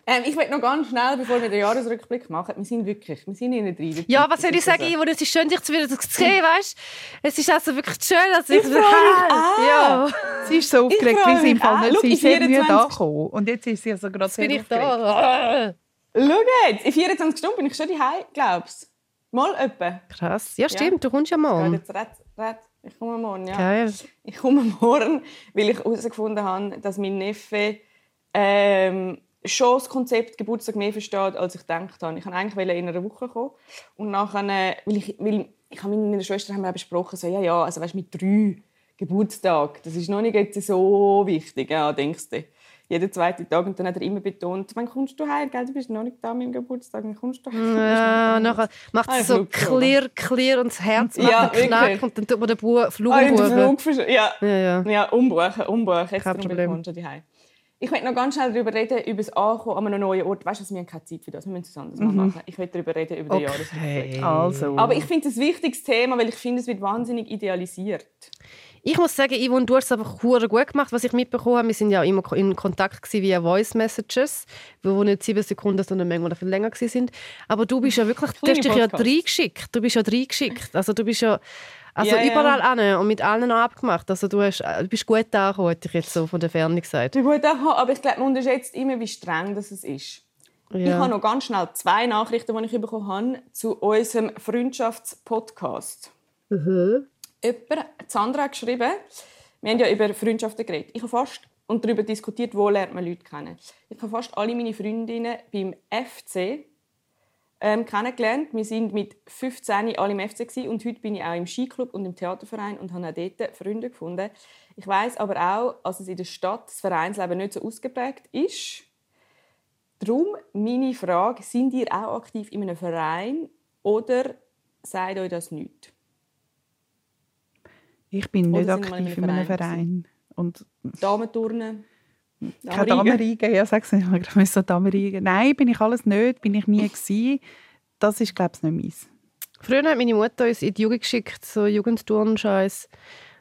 ähm, ich will noch ganz schnell, bevor wir den Jahresrückblick machen, wir sind wirklich, wir sind innen drin. Ja, was soll ich sagen, Ivo? Es ist schön, dich zu wieder zu sehen, weißt Es ist also wirklich schön, dass ich... Ich freu mich auch. Ja, Sie ist so aufgeregt, weil sie im Fall nicht Schau, sie in ist sehr nie 24 da gekommen. Und jetzt ist sie also gerade jetzt bin sehr ich da. Schau jetzt, in 24 Stunden bin ich schon daheim, glaubst du? Mal etwa. Krass. Ja, stimmt, du kommst ja morgen. Jetzt red, red. Ich komme morgen, ja. Geil. Ich komme morgen, weil ich herausgefunden habe, dass mein Neffe ähm, schon das Konzept Geburtstag mehr versteht, als ich gedacht habe. Ich wollte eigentlich in einer Woche kommen. Und nachher, äh, weil ich, weil ich habe mit meiner Schwester haben wir besprochen, so, ja, ja, also weißt, mit drei Geburtstag, das ist noch nicht so wichtig, ja, denkst du. Jeden zweiten Tag. Und dann hat er immer betont, wann kommst du heim? Gell? Du bist noch nicht da an meinem Geburtstag, wann kommst du heim? Ja, nachher macht Ah, es so Flug geschoben. clear, clear und das Herz macht Ja, einen Knack und dann tut man den Bu Flug Ah, den. Flug versch- ja. Ja, ja. Ja, umbuchen, umbuchen. Jetzt Kein Problem. schon daheim. Ich möchte noch ganz schnell darüber reden, über das Ankommen an einem neuen Ort. Weißt du, wir haben keine Zeit für das. Wir müssen es anders mal machen. Ich möchte darüber reden, über den Jahresrückblick. Okay. Also. Aber ich finde es ein wichtiges Thema, weil ich finde, es wird wahnsinnig idealisiert. Ich muss sagen, Yvonne, du hast es einfach gut gemacht, was ich mitbekommen habe. Wir sind ja immer in Kontakt via Voice Messages, wo nicht sieben Sekunden, sondern manchmal viel länger gewesen sind. Aber du bist ja wirklich, du hast dich ja reingeschickt. Du bist ja reingeschickt. Also du bist ja also ja. überall an und mit allen abgemacht. Also du, hast, du bist gut angekommen, hätte ich jetzt so von der Ferne gesagt. Du gut auch, aber ich glaube, man unterschätzt immer, wie streng das ist. Ich Ja. habe noch ganz schnell zwei Nachrichten, die ich bekommen habe, zu unserem Freundschaftspodcast. Mhm. Jemand, Sandra, geschrieben, wir haben ja über Freundschaften geredet. Ich habe fast und darüber diskutiert, wo lernt man Leute kennen. Ich habe fast alle meine Freundinnen beim FC ähm, kennengelernt. Wir sind mit 15 alle im FC und heute bin ich auch im Skiclub und im Theaterverein und habe auch dort Freunde gefunden. Ich weiß aber auch, dass es in der Stadt das Vereinsleben nicht so ausgeprägt ist. Darum meine Frage: Sind ihr auch aktiv in einem Verein oder sagt euch das nicht? Ich bin nicht aktiv in einem Verein Verein. Und Damenturnen? keine Damenriege, ja, sag's nicht mal, gerade so Damenriege. Nein, bin ich alles nicht, bin ich nie gewesen. Das ist, glaube ich, nicht meins. Früher hat meine Mutter uns in die Jugend geschickt, so Jugendturnscheiß.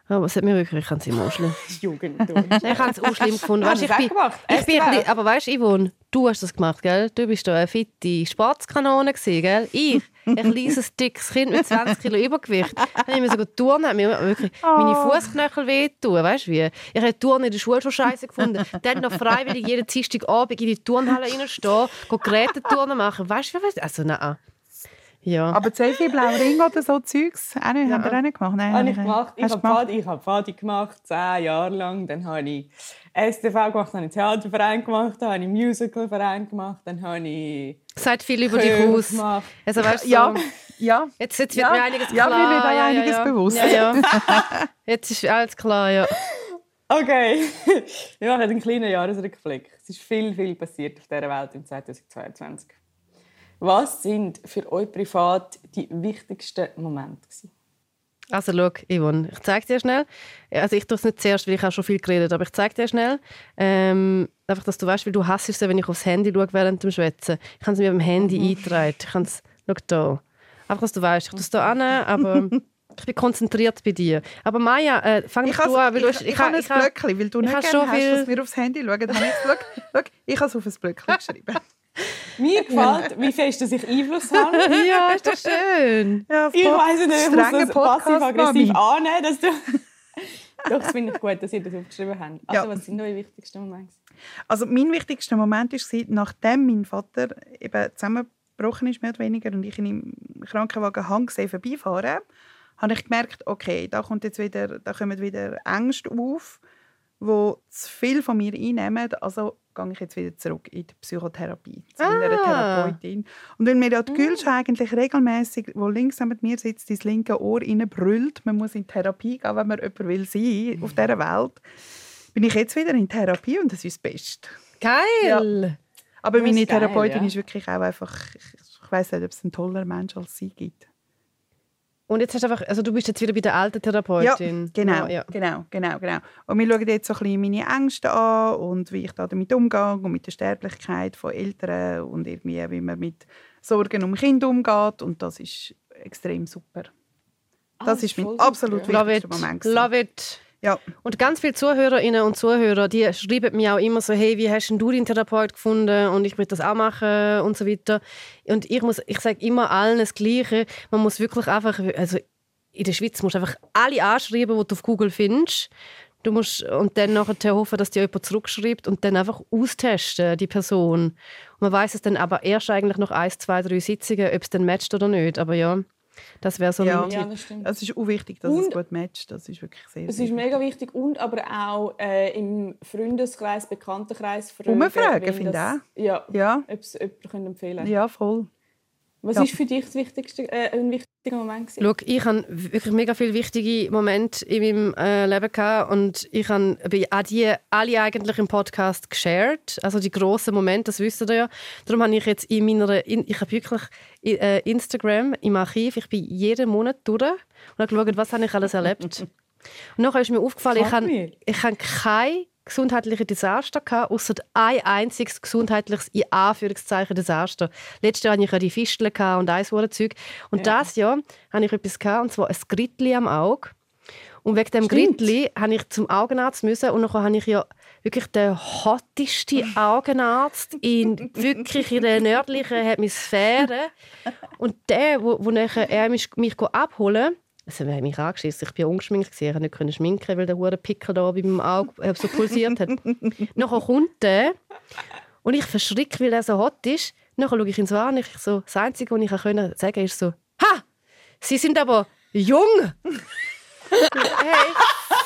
Aber es hat mir wirklich, ich kann es immer schlimm. <laughs> Jugendturnen. Ich habe es auch schlimm gefunden. Hast Weißt, du ich es bin, auch gemacht? ich bin bisschen, aber weißt du, Yvonne, du hast das gemacht, gell? Du bist da eine fitte Sportskanone gewesen, gell? Ich, ein kleines, dickes Kind mit 20 Kilo Übergewicht, habe ich mir sogar Turnen, hat mir wirklich meine Fußknöchel wehtun, weißt du wie? Ich habe Turnen in der Schule schon scheiße gefunden. Dann noch freiwillig jeden Dienstagabend in die Turnhalle reinstehen, Geräteturnen machen, weißt du wie? Also nein. Ja. Aber Selfie, Blau Ring oder so Zeugs, auch nicht, haben wir auch nicht gemacht? Nein, habe ich gemacht. Ich habe? Pfadi, ich habe Pfadi gemacht, zehn Jahre lang. Dann habe ich STV gemacht, dann habe ich Theaterverein gemacht, dann habe ich Musicalverein gemacht, dann habe ich Sagt viel über dich aus. gemacht. Also, weißt, du, Ja, so, ja. jetzt, jetzt wird Ja. mir einiges Ja, klar. mir wird auch einiges bewusst. Ja, ja. <laughs> Jetzt ist alles klar, ja. Okay, <laughs> wir machen einen kleinen Jahresrückblick. Es ist viel, viel passiert auf dieser Welt im 2022. Was sind für euch privat die wichtigsten Momente? gewesen? Also schau, Yvonne, ich zeige dir schnell. Also ich tue es nicht zuerst, weil ich habe schon viel geredet, aber ich zeige dir schnell. Ähm, einfach, dass du weißt, weil du hasst es, wenn ich aufs Handy schaue während dem Schwätzen. Ich kann es mir beim Handy eintragen. Ich kann es, schau da. Einfach, dass du weißt, ich tue es hier an, aber ich bin konzentriert bei dir. Aber Maja, äh, fang Ich du an, weil du ich, ich, ich, ha- habe ein ich Blöckchen, weil du ich nicht habe gerne schon hast, viel- dass wir aufs Handy schauen. Habe ich, schau, schau, ich habe es auf ein Blöckchen geschrieben. Mir gefällt, wie fest dass ich Einfluss habe. <laughs> Ja, ist doch schön. Ja, Ich weiß nicht, ich muss strenge das passiv-aggressiv annehmen, dass du... <laughs> Doch, das finde ich gut, dass ihr das aufgeschrieben habt. Also, Ja. was sind eure wichtigsten Momente? Also mein wichtigster Moment war, nachdem mein Vater eben zusammengebrochen ist, mehr oder weniger, und ich ihn im Krankenwagen hang gesehen vorbeifahren, habe ich gemerkt, okay, da, kommt jetzt wieder, da kommen wieder Ängste auf, die zu viel von mir einnehmen. Also gehe ich jetzt wieder zurück in die Psychotherapie zu meiner Ah. Therapeutin. Und wenn mir ja die Gülscha eigentlich regelmäßig, wo links neben mir sitzt, ins linke Ohr brüllt, man muss in Therapie gehen, wenn man jemand will sein auf dieser Welt, bin ich jetzt wieder in Therapie und das ist das Beste. Geil. Aber Das meine geil, Therapeutin ja. ist wirklich auch einfach, ich, ich weiß nicht, ob es ein toller Mensch als sie gibt. Und jetzt hast du einfach, also du bist jetzt wieder bei der alten Therapeutin. genau, Ja. genau, genau, genau. Und wir schauen jetzt so ein bisschen meine Ängste an und wie ich da damit umgehe und mit der Sterblichkeit von Eltern und irgendwie, wie man mit Sorgen um Kinder umgeht und das ist extrem super. Das Ah, ist mein super. absolut Love wichtigster it. Moment. gewesen. Love it. Ja, Und ganz viele Zuhörerinnen und Zuhörer, die schreiben mir auch immer so, hey, wie hast denn du deinen Therapeut gefunden und ich will das auch machen und so weiter. Und ich ich sage immer allen das Gleiche. Man muss wirklich einfach, also in der Schweiz musst du einfach alle anschreiben, die du auf Google findest. Du musst und dann nachher hoffen, dass dir jemand zurückschreibt und dann einfach austesten, die Person. Und man weiß es dann aber erst eigentlich nach ein, zwei, drei Sitzungen, ob es dann matcht oder nicht. Aber ja, das wäre so Ja. mein Ja, das. Es ist auch wichtig, dass Und- es gut matcht. Das ist wirklich sehr, Es ist mega wichtig und aber auch äh, im Freundeskreis, Bekanntenkreis fragen. Umfragen, finde das- Ja, Ja, ob es jemand können empfehlen ja, voll. Was Ja. ist für dich das wichtigste, äh, ein wichtiger Moment? Gewesen? Schau, ich habe wirklich mega viele wichtige Momente in meinem äh, Leben gehabt und ich habe auch die alle eigentlich im Podcast geshared. Also die grossen Momente, das wisst ihr ja. Darum habe ich jetzt in meiner, in, ich habe wirklich äh, Instagram im Archiv, ich bin jeden Monat durch und habe geschaut, was habe ich alles erlebt. <laughs> Und nachher ist mir aufgefallen, ich habe, ich habe kein gesundheitliches Desaster gehabt, außer ein einziges gesundheitliches in Anführungszeichen Desaster. Letztes Jahr hatte ich ja die Fisteln und all so Zeug. Und Ja. das Jahr hatte ich etwas gehabt, und zwar ein Grittli am Auge. Und wegen dem. Grittli habe ich zum Augenarzt müssen und nachher habe ich ja wirklich den hottesten <laughs> Augenarzt in wirklich in der nördlichen Hemisphäre. <laughs> Und der, wo, wo nachher er mich, mich abholen also, er hat mich angeschissen. Ich war ungeschminkt. gewesen. Ich konnte nicht können schminken, weil der hure Pickel da bei meinem Auge äh, so pulsiert hat. <laughs> Nachher kommt der und ich verschrecke, weil er so hot ist. Nachher schaue ich ihn so an ich so, das Einzige, was ich sagen konnte, ist so, «Ha! Sie sind aber jung!» <laughs> Hey,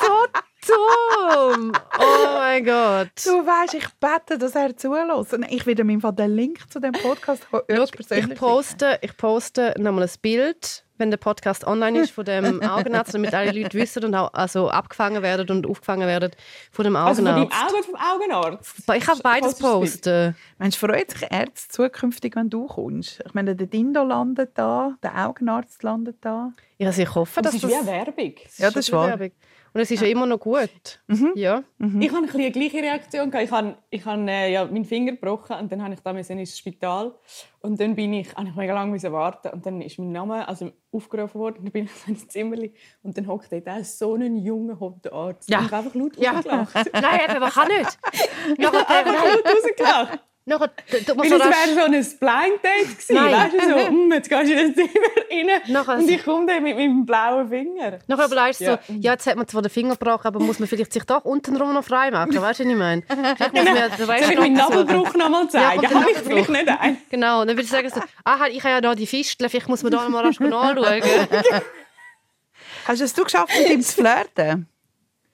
so dumm! Oh mein Gott! Du weißt, ich bete, dass er zulässt. Und Ich werde mir den Link zu dem Podcast Schau, ich poste, ich poste nochmal ein Bild, wenn der Podcast online ist, von dem <laughs> Augenarzt, damit alle Leute wissen und auch also abgefangen werden und aufgefangen werden von dem Also von deinem Augenarzt. Auge vom Augenarzt? ich kann beides du das posten. Mensch, freut sich Ärzte zukünftig, wenn du kommst? Ich meine, der Dindo landet da, der Augenarzt landet da. Ja, also ich hoffe, Das dass ist wie eine Werbung. Ja, das ist wahr. Werbung. Und es ist ja immer noch gut. Ja. Mhm. Ich hatte ein bisschen die gleiche Reaktion. gehabt. Ich habe, ich habe äh, ja, meinen Finger gebrochen und dann habe ich da ins Spital. Und dann bin ich, habe ich mega lange warten und dann ist mein Name also aufgerufen worden. Und dann bin ich <laughs> so ins Zimmer und dann hockt dort auch so ein junger Hauptarzt. Ja. Und ich habe einfach laut Ja. rausgelacht. <laughs> Nein, eben, man kann nicht. <laughs> Nachher, einfach laut rausgelacht. Nachher, du musst Weil rasch- wäre so ein Blind Date gewesen. Nein. Weißt du, so, <laughs> «Hm, jetzt gehst du in das Zimmer rein Nachher- und ich komme dann mit meinem blauen Finger. Nachher überlegst du Ja. so, ja, jetzt hat man zwar den Finger gebrochen, aber muss man vielleicht sich doch untenrum noch frei machen. Weißt du, was ich meine? Vielleicht muss man ja Soll ich meinen noch suchen. Nabelbruch noch mal zeigen? Ja, der habe <laughs> ich vielleicht nicht ein. Genau, und dann würde ich sagen, so, ah, ich habe ja da die Fistel, vielleicht muss man da noch mal rasch nachschauen. Hast du es geschafft, mit ihm zu flirten?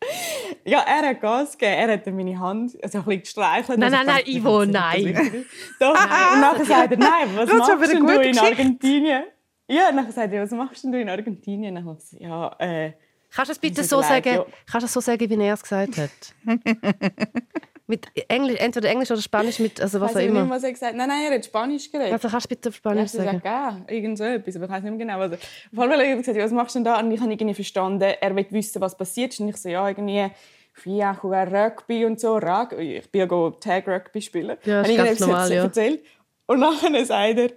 <laughs> Ja, er hat Gas gegeben. Er hat dann meine Hand also ein bisschen gestreichelt. Nein, Also nein, ich nein, Ivo, nein. Doch. Und nachher <laughs> sagt er, nein, was Das machst denn du in Geschichte. Argentinien? Ja, nachher sagt er, was machst denn du in Argentinien? Dann habe ich gesagt, ja, äh, Kannst du es bitte so sagen, ja. kannst du es so sagen, wie er es gesagt hat? <laughs> mit Englisch, entweder Englisch oder Spanisch, mit, also was weiß auch ich nicht, immer. was er gesagt hat. Nein, nein, er hat Spanisch geredet. Also kannst du bitte auf Ja, Spanisch das ist sagen. ja irgend so etwas, aber ich weiß nicht mehr genau. Also, auf jeden Fall hat er gesagt, ja, was machst du denn da? Und ich habe irgendwie verstanden, er will wissen, was passiert ist. Und ich so, ja, irgendwie, ja, Rugby und so. Ich bin ja Tag Rugby spielen. Ja, ist Habe ich ganz ihm normal, ja. erzählt. Und nachher sagt er,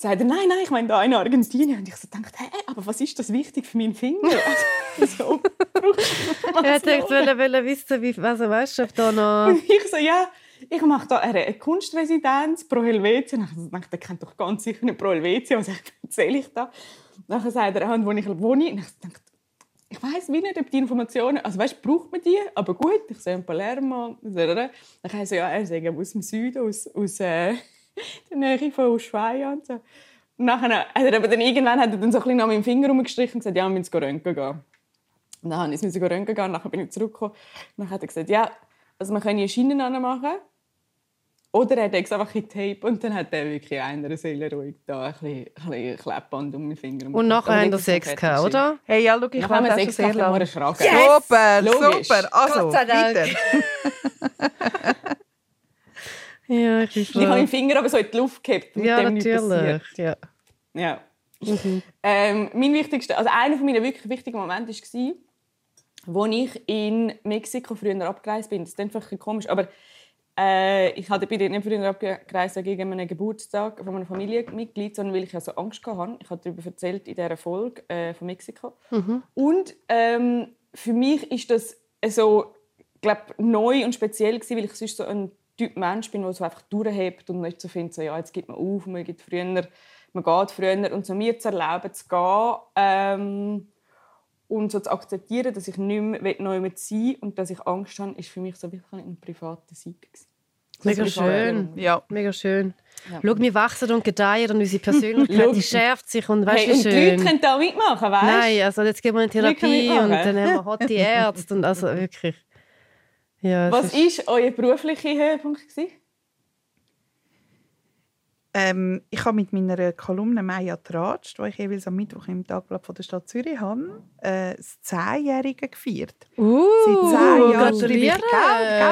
sagt er, nein, nein, ich meine da in Argentinien. Und ich so dachte, hä, aber was ist das wichtig für meinen Finger? <laughs> so, <laughs> Er gedacht, wollte, wollte wissen, wie, also, weißt du, ob da noch... <laughs> Und ich so, ja, ich mache da eine Kunstresidenz pro Helvetia. Und ich dachte, der kennt doch ganz sicher nicht pro Helvetia. Was erzähle ich da? Nachher sagt er, «Ah, wo ich wohne. Und ich dachte, ich weiß wie nicht, ob die Informationen, also weißt, braucht man die, aber gut, ich sehe in Palermo. Dann ich so, ja, er sagt aus dem Süden, aus, aus äh, <laughs> der Nähe von Ushuaia und so. Und nachher hat er aber dann irgendwann hat er dann so ein bisschen an meinem Finger rumgestrichen und gesagt, ja, wir müssen röntgen gehen. Und dann musste ich röntgen gehen, nachher bin ich zurückgekommen. Und dann hat er gesagt, ja, also man kann hier Schienen anmachen. Oder er hat es einfach in Tape und dann hat er wirklich einer Seele ruhig da ein bisschen, ein bisschen Klebeband um meinen Finger. Und nachher haben wir Sex gehabt, oder? Hey, ja, schau, ich Ich habe warte auch schon Sex sehr lange. erschrocken. Super, Logisch. super. Also, Gott sei Dank. weiter. <laughs> Ja, ich bin Ich habe meinen Finger aber so in die Luft gehabt, Ja, natürlich. Ja. Ja. Ähm, mein wichtigster, also einer meiner wirklich wichtigen Momente war, als ich in Mexiko früher abgereist bin. Das ist einfach ein komisch, aber äh, ich hatte bin nicht früher abgereist wegen einem Geburtstag von einem Familienmitglied, sondern weil ich ja so Angst hatte. Ich habe darüber erzählt in dieser Folge äh, von Mexiko. Und ähm, für mich ist das so, glaub, neu und speziell gewesen, weil ich sonst so ein Typ Mensch bin, der so einfach durchhebt und nicht so findet, so, ja, jetzt gibt man auf, man geht früher, man geht früher und so mir zu erleben, zu gehen. Ähm, Und so zu akzeptieren, dass ich nicht mehr neu mit sein und dass ich Angst habe, ist für mich so wirklich ein privater Sieg. Mega schön. Ja. Mega schön. Ja. Schau, wir wachsen und gedeihen und unsere Persönlichkeit die schärft sich und weißt Hey, und wie die Leute schön. können da mitmachen, weißt du? Nein, also jetzt gehen wir in Therapie und dann haben wir hotte Ärzte und also wirklich. Ja, Was ist- war euer beruflicher Höhepunkt? Gewesen? Ähm, ich habe mit meiner Kolumne «Maya Tratsch», die ich jeweils am Mittwoch im Tagblatt von der Stadt Zürich habe, äh, das Zehnjährige gefeiert. Uh, Seit zehn Jahren schreibe ich, gell,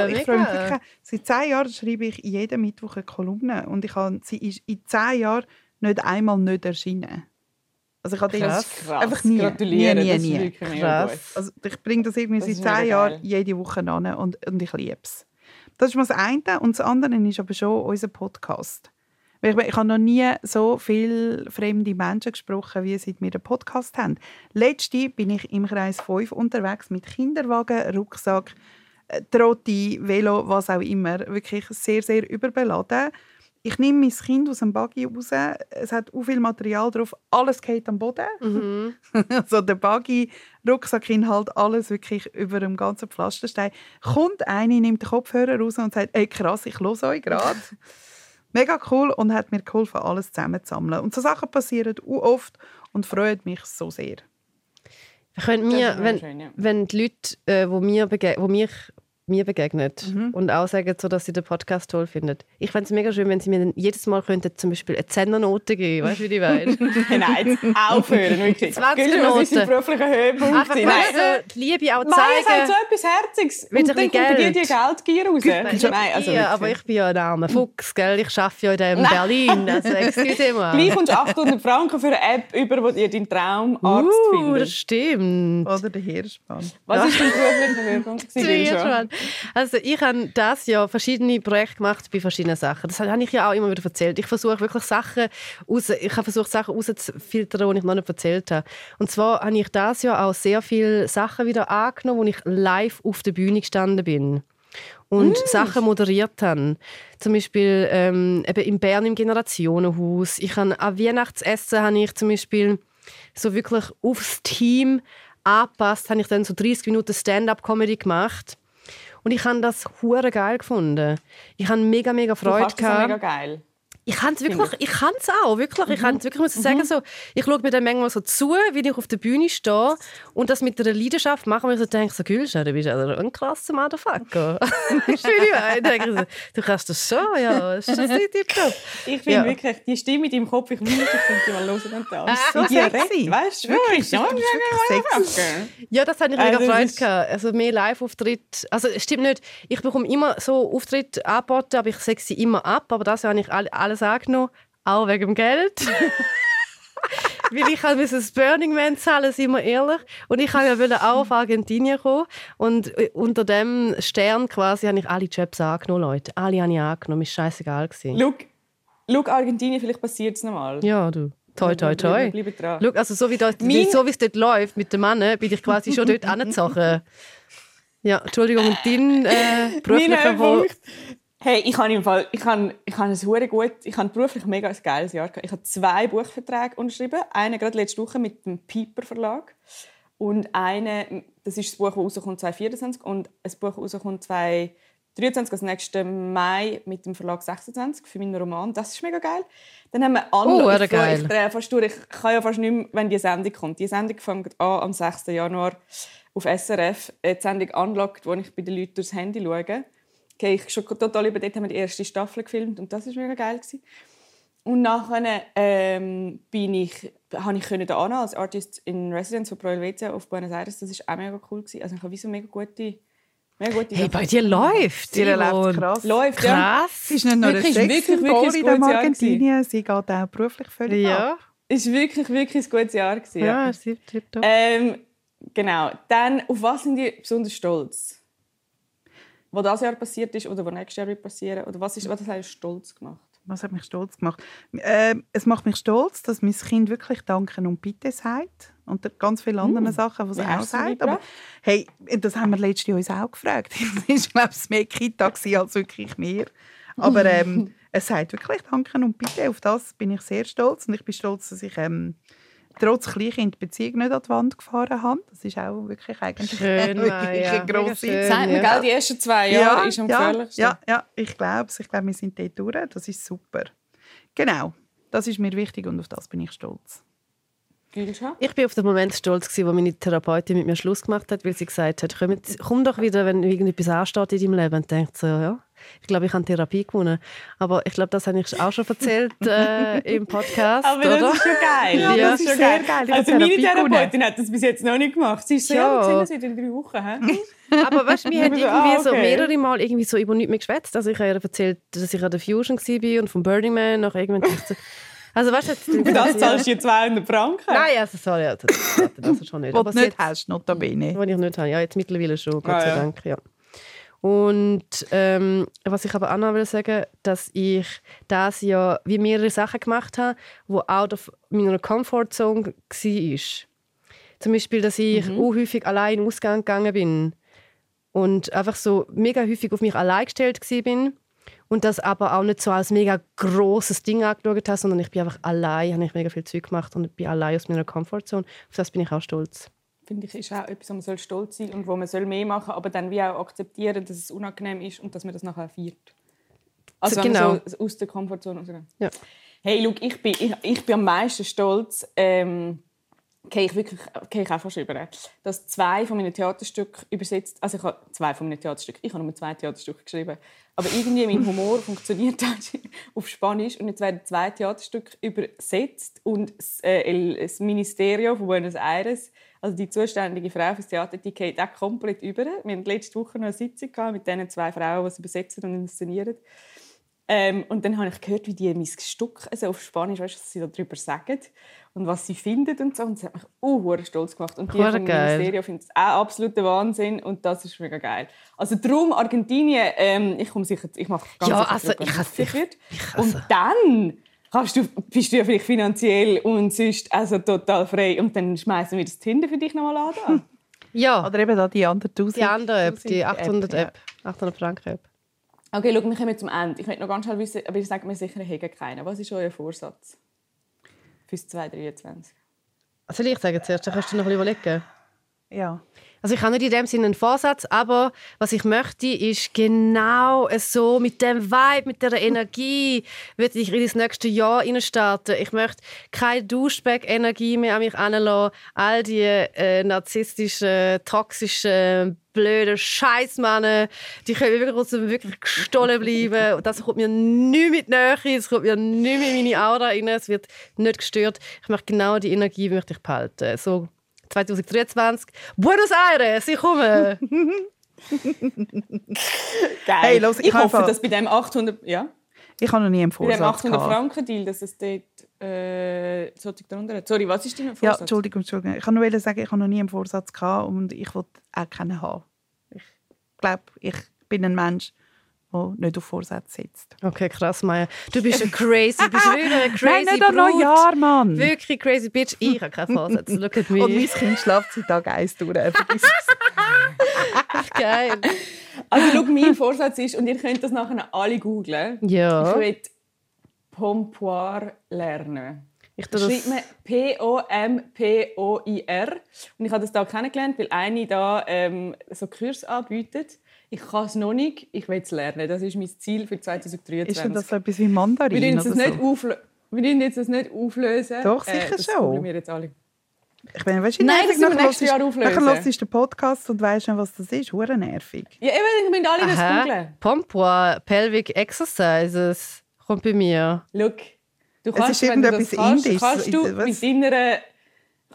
gell, ich freue mich. Seit zehn Jahren schreibe ich jeden Mittwoch eine Kolumne und ich habe, sie ist in zehn Jahren nicht einmal nicht erschienen. Also ich habe Krass. das Krass. einfach nie, Gratuliere, nie, nie, nie. Krass. Also ich bringe das irgendwie Das seit zehn Jahren jede Woche an und, und ich liebe es. Das ist mal das eine. Und das andere ist aber schon unser Podcast. Ich, ich habe noch nie so viele fremde Menschen gesprochen, wie seit wir einen Podcast haben. Letzte bin ich im Kreis 5 unterwegs mit Kinderwagen, Rucksack, äh, Trotti, Velo, was auch immer. Wirklich sehr, sehr überbeladen. Ich nehme mein Kind aus dem Buggy raus. Es hat so viel Material drauf. Alles geht am Boden. Mhm. <laughs> Also der Buggy, Rucksackinhalt, alles wirklich über dem ganzen Pflasterstein. Kommt eine, nimmt den Kopfhörer raus und sagt, ey krass, ich höre euch gerade. <laughs> Mega cool und hat mir geholfen, alles zusammenzusammeln. Und so Sachen passieren auch oft und freuen mich so sehr. Wenn, mir, Das ist wenn, schön, ja. wenn die Leute, äh, wo mir, wo mich, mir begegnen Mhm. und auch sagen, so, dass sie den Podcast toll finden. Ich fände es mega schön, wenn sie mir dann jedes Mal könnten, zum Beispiel eine Zehnernote geben Weißt du, wie die meine? <laughs> Nein, jetzt aufhören, wirklich. 20 Gülscha, Was ist dein Minuten. beruflicher Höhepunkt? Einfach Nein, du, die Liebe auch Maya sagt zeigen. so etwas Herziges. Und dann ein kommt dir Geld. die Geldgier raus. Nein, also ja, aber wirklich. ich bin ja ein armer Fuchs, gell? Ich arbeite ja in Berlin. Also, excuse. <laughs> Gleich kommst du 800 Franken für eine App über, wo dir deinen Traumarzt Uh, das findet. stimmt. Oder der Hirschspann. Was ist dein beruflicher Höhepunkt? <laughs> Also ich habe das Jahr verschiedene Projekte gemacht bei verschiedenen Sachen. Das habe ich ja auch immer wieder erzählt. Ich versuche wirklich Sachen raus, ich habe versucht Sachen rauszufiltern, die ich noch nicht erzählt habe. Und zwar habe ich das Jahr auch sehr viele Sachen wieder angenommen, wo ich live auf der Bühne gestanden bin und Sachen moderiert habe. Zum Beispiel ähm, eben in Bern im Generationenhaus. Ich habe an Weihnachtsessen habe ich zum Beispiel so wirklich aufs Team angepasst, habe ich dann so 30 Minuten Stand-up-Comedy gemacht. Und ich habe das hure geil gefunden. Ich habe mega, mega Du Freude das auch gehabt. mega geil. Ich kann es wirklich, ich kann es auch, wirklich. Ich kann wirklich, muss ich sagen, so, ich schaue mir dann manchmal so zu, wie ich auf der Bühne stehe und das mit einer Leidenschaft mache, und ich so denke, so, Gülscha, du bist also ein krasser Motherfucker. <laughs> Ich denke so, du kannst das schon, ja, das ist das nicht tipptopp. Ich finde Ja. wirklich, die Stimme in deinem Kopf, ich könnte die mal hören und das. so In Dialekt, sexy. Weißt du, Wirklich, wirklich, das ist wirklich sexy. Ja, das habe ich mega Also, das Freude ist- gehabt. Also mehr Live-Auftritt. Also stimmt nicht, ich bekomme immer so Auftritte angeboten, aber ich sage sie immer ab. Aber das habe ich alles angenommen, auch wegen dem Geld. <laughs> Weil ich halt das Burning Man zahlen, sind wir ehrlich. Und ich wollte ja auch auf Argentinien kommen. Und äh, unter dem Stern quasi habe ich alle Jobs angenommen, Leute. Alle habe ich angenommen, ist scheißegal gewesen. Schau, schau Argentinien, vielleicht passiert es nochmal. Ja, du. Toi, toi, toi. Bleib, bleib dran. Schau, also so wie, dort, Mein- so wie es dort läuft mit den Männern, bin ich quasi schon dort <laughs> angezogen. Ja, Entschuldigung, und dein äh, beruflicher Höhepunkt. Hey, ich habe im Fall, ich habe, ich habe ein gut, ich habe beruflich mega ein geiles Jahr gehabt. Ich habe zwei Buchverträge unterschrieben, einen gerade letzte Woche mit dem Piper Verlag und einen, das ist das Buch, das rauskommt 2024 und ein Buch, das rauskommt 2023, also nächsten Mai mit dem Verlag 26 für meinen Roman. Das ist mega geil. Dann haben wir Oh, Anlauf. hure ich, geil. ich drehe fast durch. Ich kann ja fast nicht mehr, wenn die Sendung kommt. Die Sendung fängt an am 6. Januar auf SRF. Die Sendung «Unlocked», wo ich bei den Leuten durchs Handy schaue. Okay, ich schon total über dort haben wir die erste Staffel gefilmt und das war mega geil. Gewesen. Und nachher ähm, bin ich, habe ich können da als Artist in Residence von Pro Helvetia auf Buenos Aires. Das war auch mega cool. Gewesen. Also ich habe wie so mega gute, mega gute Hey, bei dir läuft. Ihr erlebt Yvonne. krass. Läuft, ja. Krass. Sie ist nicht nur ein Wirklich, wirklich, wirklich in Argentinien, sie geht auch beruflich völlig ab. Ja, Es war wirklich, wirklich ein gutes Jahr. Gewesen, ja, ja. sie tipptopp. Ähm, genau. Dann, auf was sind die besonders stolz? Was das Jahr passiert ist oder was nächstes Jahr wird passieren? Oder was, ist, was hat dich stolz gemacht? Was hat mich stolz gemacht? Ähm, es macht mich stolz, dass mein Kind wirklich Danken und Bitte sagt. Und ganz viele andere Sachen, die sie Wie auch sagt. Aber hey, das haben wir letztes Jahr uns auch gefragt. <laughs> Es war, glaube ich, mehr Kita als wirklich mehr. Aber ähm, <laughs> es sagt wirklich Danken und Bitte. Auf das bin ich sehr stolz. Und ich bin stolz, dass ich ähm, trotz Kleinkind die Beziehung nicht an die Wand gefahren habe. Das ist auch wirklich eigentlich Schön, <laughs> wirklich Maja. eine grosse schön. Sagt man, Ja. die ersten zwei Jahre ist am ja, gefährlichsten. ja, ja, ich glaube. Ich glaube, wir sind dort durch. Das ist super. Genau, das ist mir wichtig und auf das bin ich stolz. Gülscha? Ich bin auf den Moment stolz, gewesen, wo meine Therapeutin mit mir Schluss gemacht hat, weil sie gesagt hat, komm, jetzt, komm doch wieder, wenn irgendetwas ansteht in deinem Leben. Und denkt so, ja, ich glaube, ich habe Therapie gewonnen. Aber ich glaube, das habe ich auch schon erzählt äh, <laughs> im Podcast, Aber oder? das ist schon geil. Ja, das das ist schon sehr geil. geil. Also meine Therapie gewonnen. Therapeutin hat das bis jetzt noch nicht gemacht. Sie ist so, Ja. ja, wir sehen uns wieder in drei Wochen. <laughs> Aber weißt, du, wir haben <laughs> Ah, irgendwie so okay. mehrere Mal irgendwie so über nichts mehr geschwätzt. Also ich habe ihr erzählt, dass ich an der Fusion war und vom Burning Man nach irgendwann. Also weißt du, jetzt- Für <laughs> das zahlst du jetzt 200 Franken. Nein, also sorry, ja, das, das, das ist schon nicht. Was du nicht jetzt- hast, notabene. Die ich nicht habe. Ja, jetzt mittlerweile schon, Gott Ah, sei ja. Dank. Ja. Und ähm, was ich aber auch noch will sagen, dass ich das ja wie mehrere Sachen gemacht habe, wo out of meiner Comfortzone war. Zum Beispiel, dass ich Mhm. auch häufig allein in den Ausgang gegangen bin und einfach so mega häufig auf mich allein gestellt bin und das aber auch nicht so als mega großes Ding angeschaut habe, sondern ich bin einfach allein, habe ich mega viel Zeug gemacht und bin allein aus meiner Comfortzone. Auf das bin ich auch stolz. Finde ich, ist auch etwas, wo man soll stolz sein und wo man soll mehr machen aber dann wie auch akzeptieren, dass es unangenehm ist und dass man das nachher feiert. Also Genau. so aus der Komfortzone. Ja. Hey, look, ich bin, ich, ich bin am meisten stolz, ähm, gehe ich wirklich gehe ich auch fast über, dass zwei von meinen Theaterstücken übersetzt, also ich habe zwei von meinen Theaterstücken, ich habe nur zwei Theaterstücke geschrieben, aber irgendwie mein Humor <laughs> funktioniert auf Spanisch und jetzt werden zwei Theaterstücke übersetzt und das, äh, das Ministerio von Buenos Aires, also die zuständige Frau fürs Theater, die geht auch komplett über. Wir hatten letzte Woche noch eine Sitzung mit diesen zwei Frauen, die es übersetzen und inszenieren. Ähm, und dann habe ich gehört, wie die mein Stück also auf Spanisch, weißt, was sie darüber sagen und was sie finden und so. Und das hat mich uh, stolz gemacht. Und die geil. Ministerio finden es auch absoluter Wahnsinn und das ist mega geil. Also darum Argentinien, ähm, ich komme sicher, ich mache ganz Ja, sicher also, ich es has- lustig wird. ich. Und dann kannst du, bist du ja vielleicht finanziell und sonst also total frei und dann schmeißen wir das Tinder für dich nochmal an. da. <laughs> Ja, Oder eben da die andere 1000. die andere App, die 1000 800 ja. App, 800 Franken App. Okay, schau, wir kommen zum Ende. Ich möchte noch ganz schnell wissen, aber ihr sagt mir sicher, ihr habt keinen. Was ist euer Vorsatz fürs 2023? Also ich sage zuerst, dann kannst du noch ein bisschen überlegen. Ja. Also ich habe nicht in dem Sinne einen Vorsatz, aber was ich möchte, ist genau so mit dem Vibe, mit der <laughs> Energie, würde ich in das nächste Jahr starten. Ich möchte keine Duschback-Energie mehr an mich heranlassen. All die äh, narzisstischen, toxischen, blöden Scheißmannen, die können wirklich, aus dem wirklich gestohlen bleiben. <laughs> Das kommt mir nicht mit Nähe, es kommt mir nicht mit in meine Aura rein, es wird nicht gestört. Ich möchte genau die Energie möchte ich behalten. So 2023. Buenos Aires, ich komme. <laughs> Geil. Hey, los, ich ich hoffe, habe- dass bei dem 800, ja, Ich habe noch nie einen bei dem Vorsatz 800 gehabt. Franken Deal, dass es dort äh, darunter. Sorry, was ist dein Ja, Vorsatz? Entschuldigung, Entschuldigung. Ich kann nur sagen, ich habe noch nie einen Vorsatz gehabt und ich will auch keinen haben. Ich glaube, ich bin ein Mensch, der nicht auf Vorsätze setzt. Okay, krass, Maya. Du bist ein crazy, du bist wirklich ein <laughs> crazy Nein, nicht Brut. Neujahr, Mann! Wirklich crazy bitch. Ich habe keinen Vorsatz. <laughs> Look at me. Und mein Kind schläft seit Tag 1 durch. Es. <laughs> Geil. Also, schau, mein Vorsatz ist, und ihr könnt das nachher alle googlen, Ja. ich will Pompoir lernen. Ich Da tue schreibt das, man P-O-M-P-O-I-R. Und ich habe das da kennengelernt, weil eine da ähm, so Kurs anbietet. Ich kann es noch nicht, ich will es lernen. Das ist mein Ziel für 2023. Ist denn das so etwas wie wir Mandarin müssen oder es nicht, so? auflö wir müssen jetzt das nicht auflösen. Doch, sicher das schon. Wir jetzt alle. Ich bin, weißt, du, Nein, nervig, das müssen wir nachher nächstes Jahr auflösen. Nachher hörst du den Podcast und weißt nicht, was das ist. Hure nervig. Ja, eben, wir müssen alle das Aha. googeln. Pompoir, Pelvic Exercises. Kommt bei mir. Schau, du kannst, ist wenn du irgendetwas das kannst, Indisches. kannst du Was? mit deiner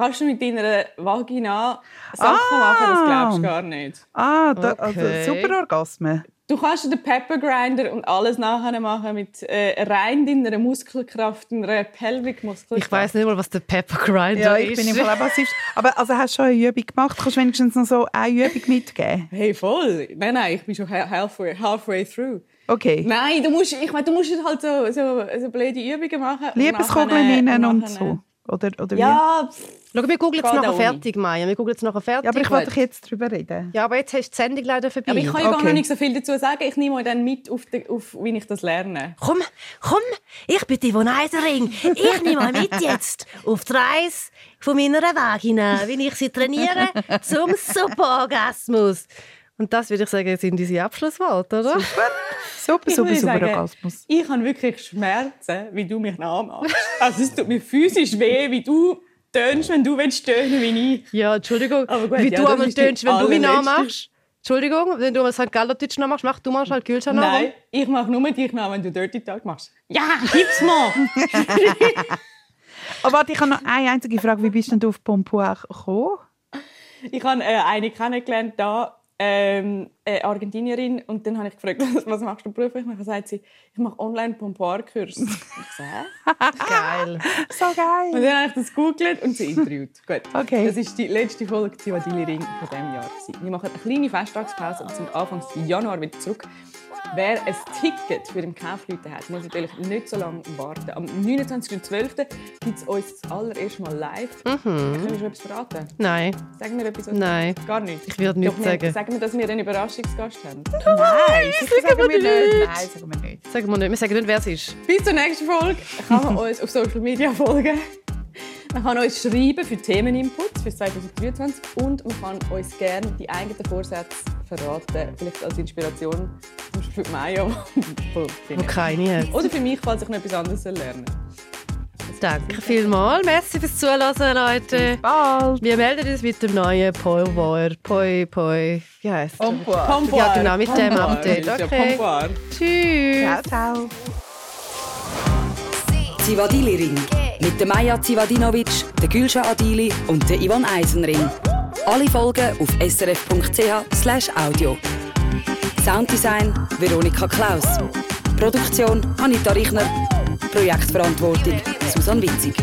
Kannst du mit deiner Vagina Sachen Ah. machen, das glaubst du gar nicht. Ah, da, Okay. also super Orgasmen. Du kannst den Pepper Grinder und alles nachher machen mit äh, rein deiner Muskelkraft, deiner Pelvic-Muskelkraft. Ich weiß nicht mal, was der Pepper Grinder Ja, ich ist. bin im Fall passiv. Aber also hast du schon eine Übung gemacht? Kannst du wenigstens noch so eine Übung mitgeben? Hey, voll. Nein, nein, ich bin schon ha- halfway, halfway through. Okay. Nein, du musst, ich meine, du musst halt so, so, so blöde Übungen machen. und Liebeskugeln innen und nachher- so. Oder, oder wie? Ja, Schau, wir googeln Geht nachher fertig, Maya. Wir googeln jetzt nachher fertig. Ja, aber ich wollte doch jetzt darüber reden. Ja, aber jetzt hast du die Sendung leider vorbei. aber ich kann ja gar Okay. noch nicht so viel dazu sagen. Ich nehme euch dann mit, auf, die, auf wie ich das lerne. Komm, komm, ich bin die Eisering. Ich nehme euch mit jetzt auf die Reise von meiner Vagina, wie ich sie trainiere zum Superorgasmus. Und das würde ich sagen, sind unsere Abschlussworte, oder? Super, <laughs> Ich super, würde super sagen, Orgasmus. Ich habe wirklich Schmerzen, wie du mich nachmachst. Also es tut mir physisch weh, wie du tönst, wenn du willst tönen wie ich. Ja, Entschuldigung. Aber gut, wie ja, du die tönst, wenn du mich nachmachst. Entschuldigung, wenn du einmal St. Gallerdeutsch nachmachst, mach du mal schnell Gülscha nach. Nein, ich mache nur dich nach, wenn du Dirty Talk machst. Ja, gib's mal! Aber <laughs> warte, ich habe noch eine einzige Frage. Wie bist denn du auf Pompoir gekommen? Ich habe äh, eine kennengelernt da, ähm, eine Argentinierin, und dann habe ich gefragt, <laughs> was, machst du beruflich? Und dann sagt sie, ich mache online Pompoir-Kurs. <laughs> Ich <laughs> so? Geil. Und geil. dann habe ich das gegoogelt und sie interviewt. Gut. Okay. Das ist die letzte Folge Zivadili Ring von diesem Jahr. Wir machen eine kleine Festtagspause und sind Anfang Januar wieder zurück. Wer ein Ticket für den Kaufleute hat, muss natürlich nicht so lange warten. Am 29.12. gibt es uns das allererste Mal live. Können wir schon etwas verraten? Nein, Sagen wir etwas? nein. Gar nicht? Ich würde nichts wir- sagen. Sagen wir, dass wir einen Überraschungsgast haben. Nein, sicher sagen wir wir nicht. nicht. Nein, sagen wir nicht. Sagen wir nicht. Wir sagen nicht, wer es ist. Bis zur nächsten Folge kann man <laughs> uns auf Social Media folgen. Man kann uns schreiben für Themeninputs für 2023 und man kann uns gerne die eigenen Vorsätze verraten, vielleicht als Inspiration zum Beispiel für Maya. <laughs> Wo keine hat. Oder für mich, falls ich noch etwas anderes lernen Danke vielmals. Merci fürs Zuhören, Leute. Bald. Wir melden uns mit dem neuen Power. Poi, poi. Wie heißt es? Pompoir. Ja, genau, mit dem Pompoir. Update. Ist ja Okay. Pompoir. Tschüss. Ciao, ciao. Zivadili Ring. Mit der Maja Zivadinovic, der Gülscha Adili und der Ivan Eisenring. Alle Folgen auf srf.ch audio. Sounddesign Veronika Klaus. Produktion Anita Richner. Projektverantwortung Susanne Witzig.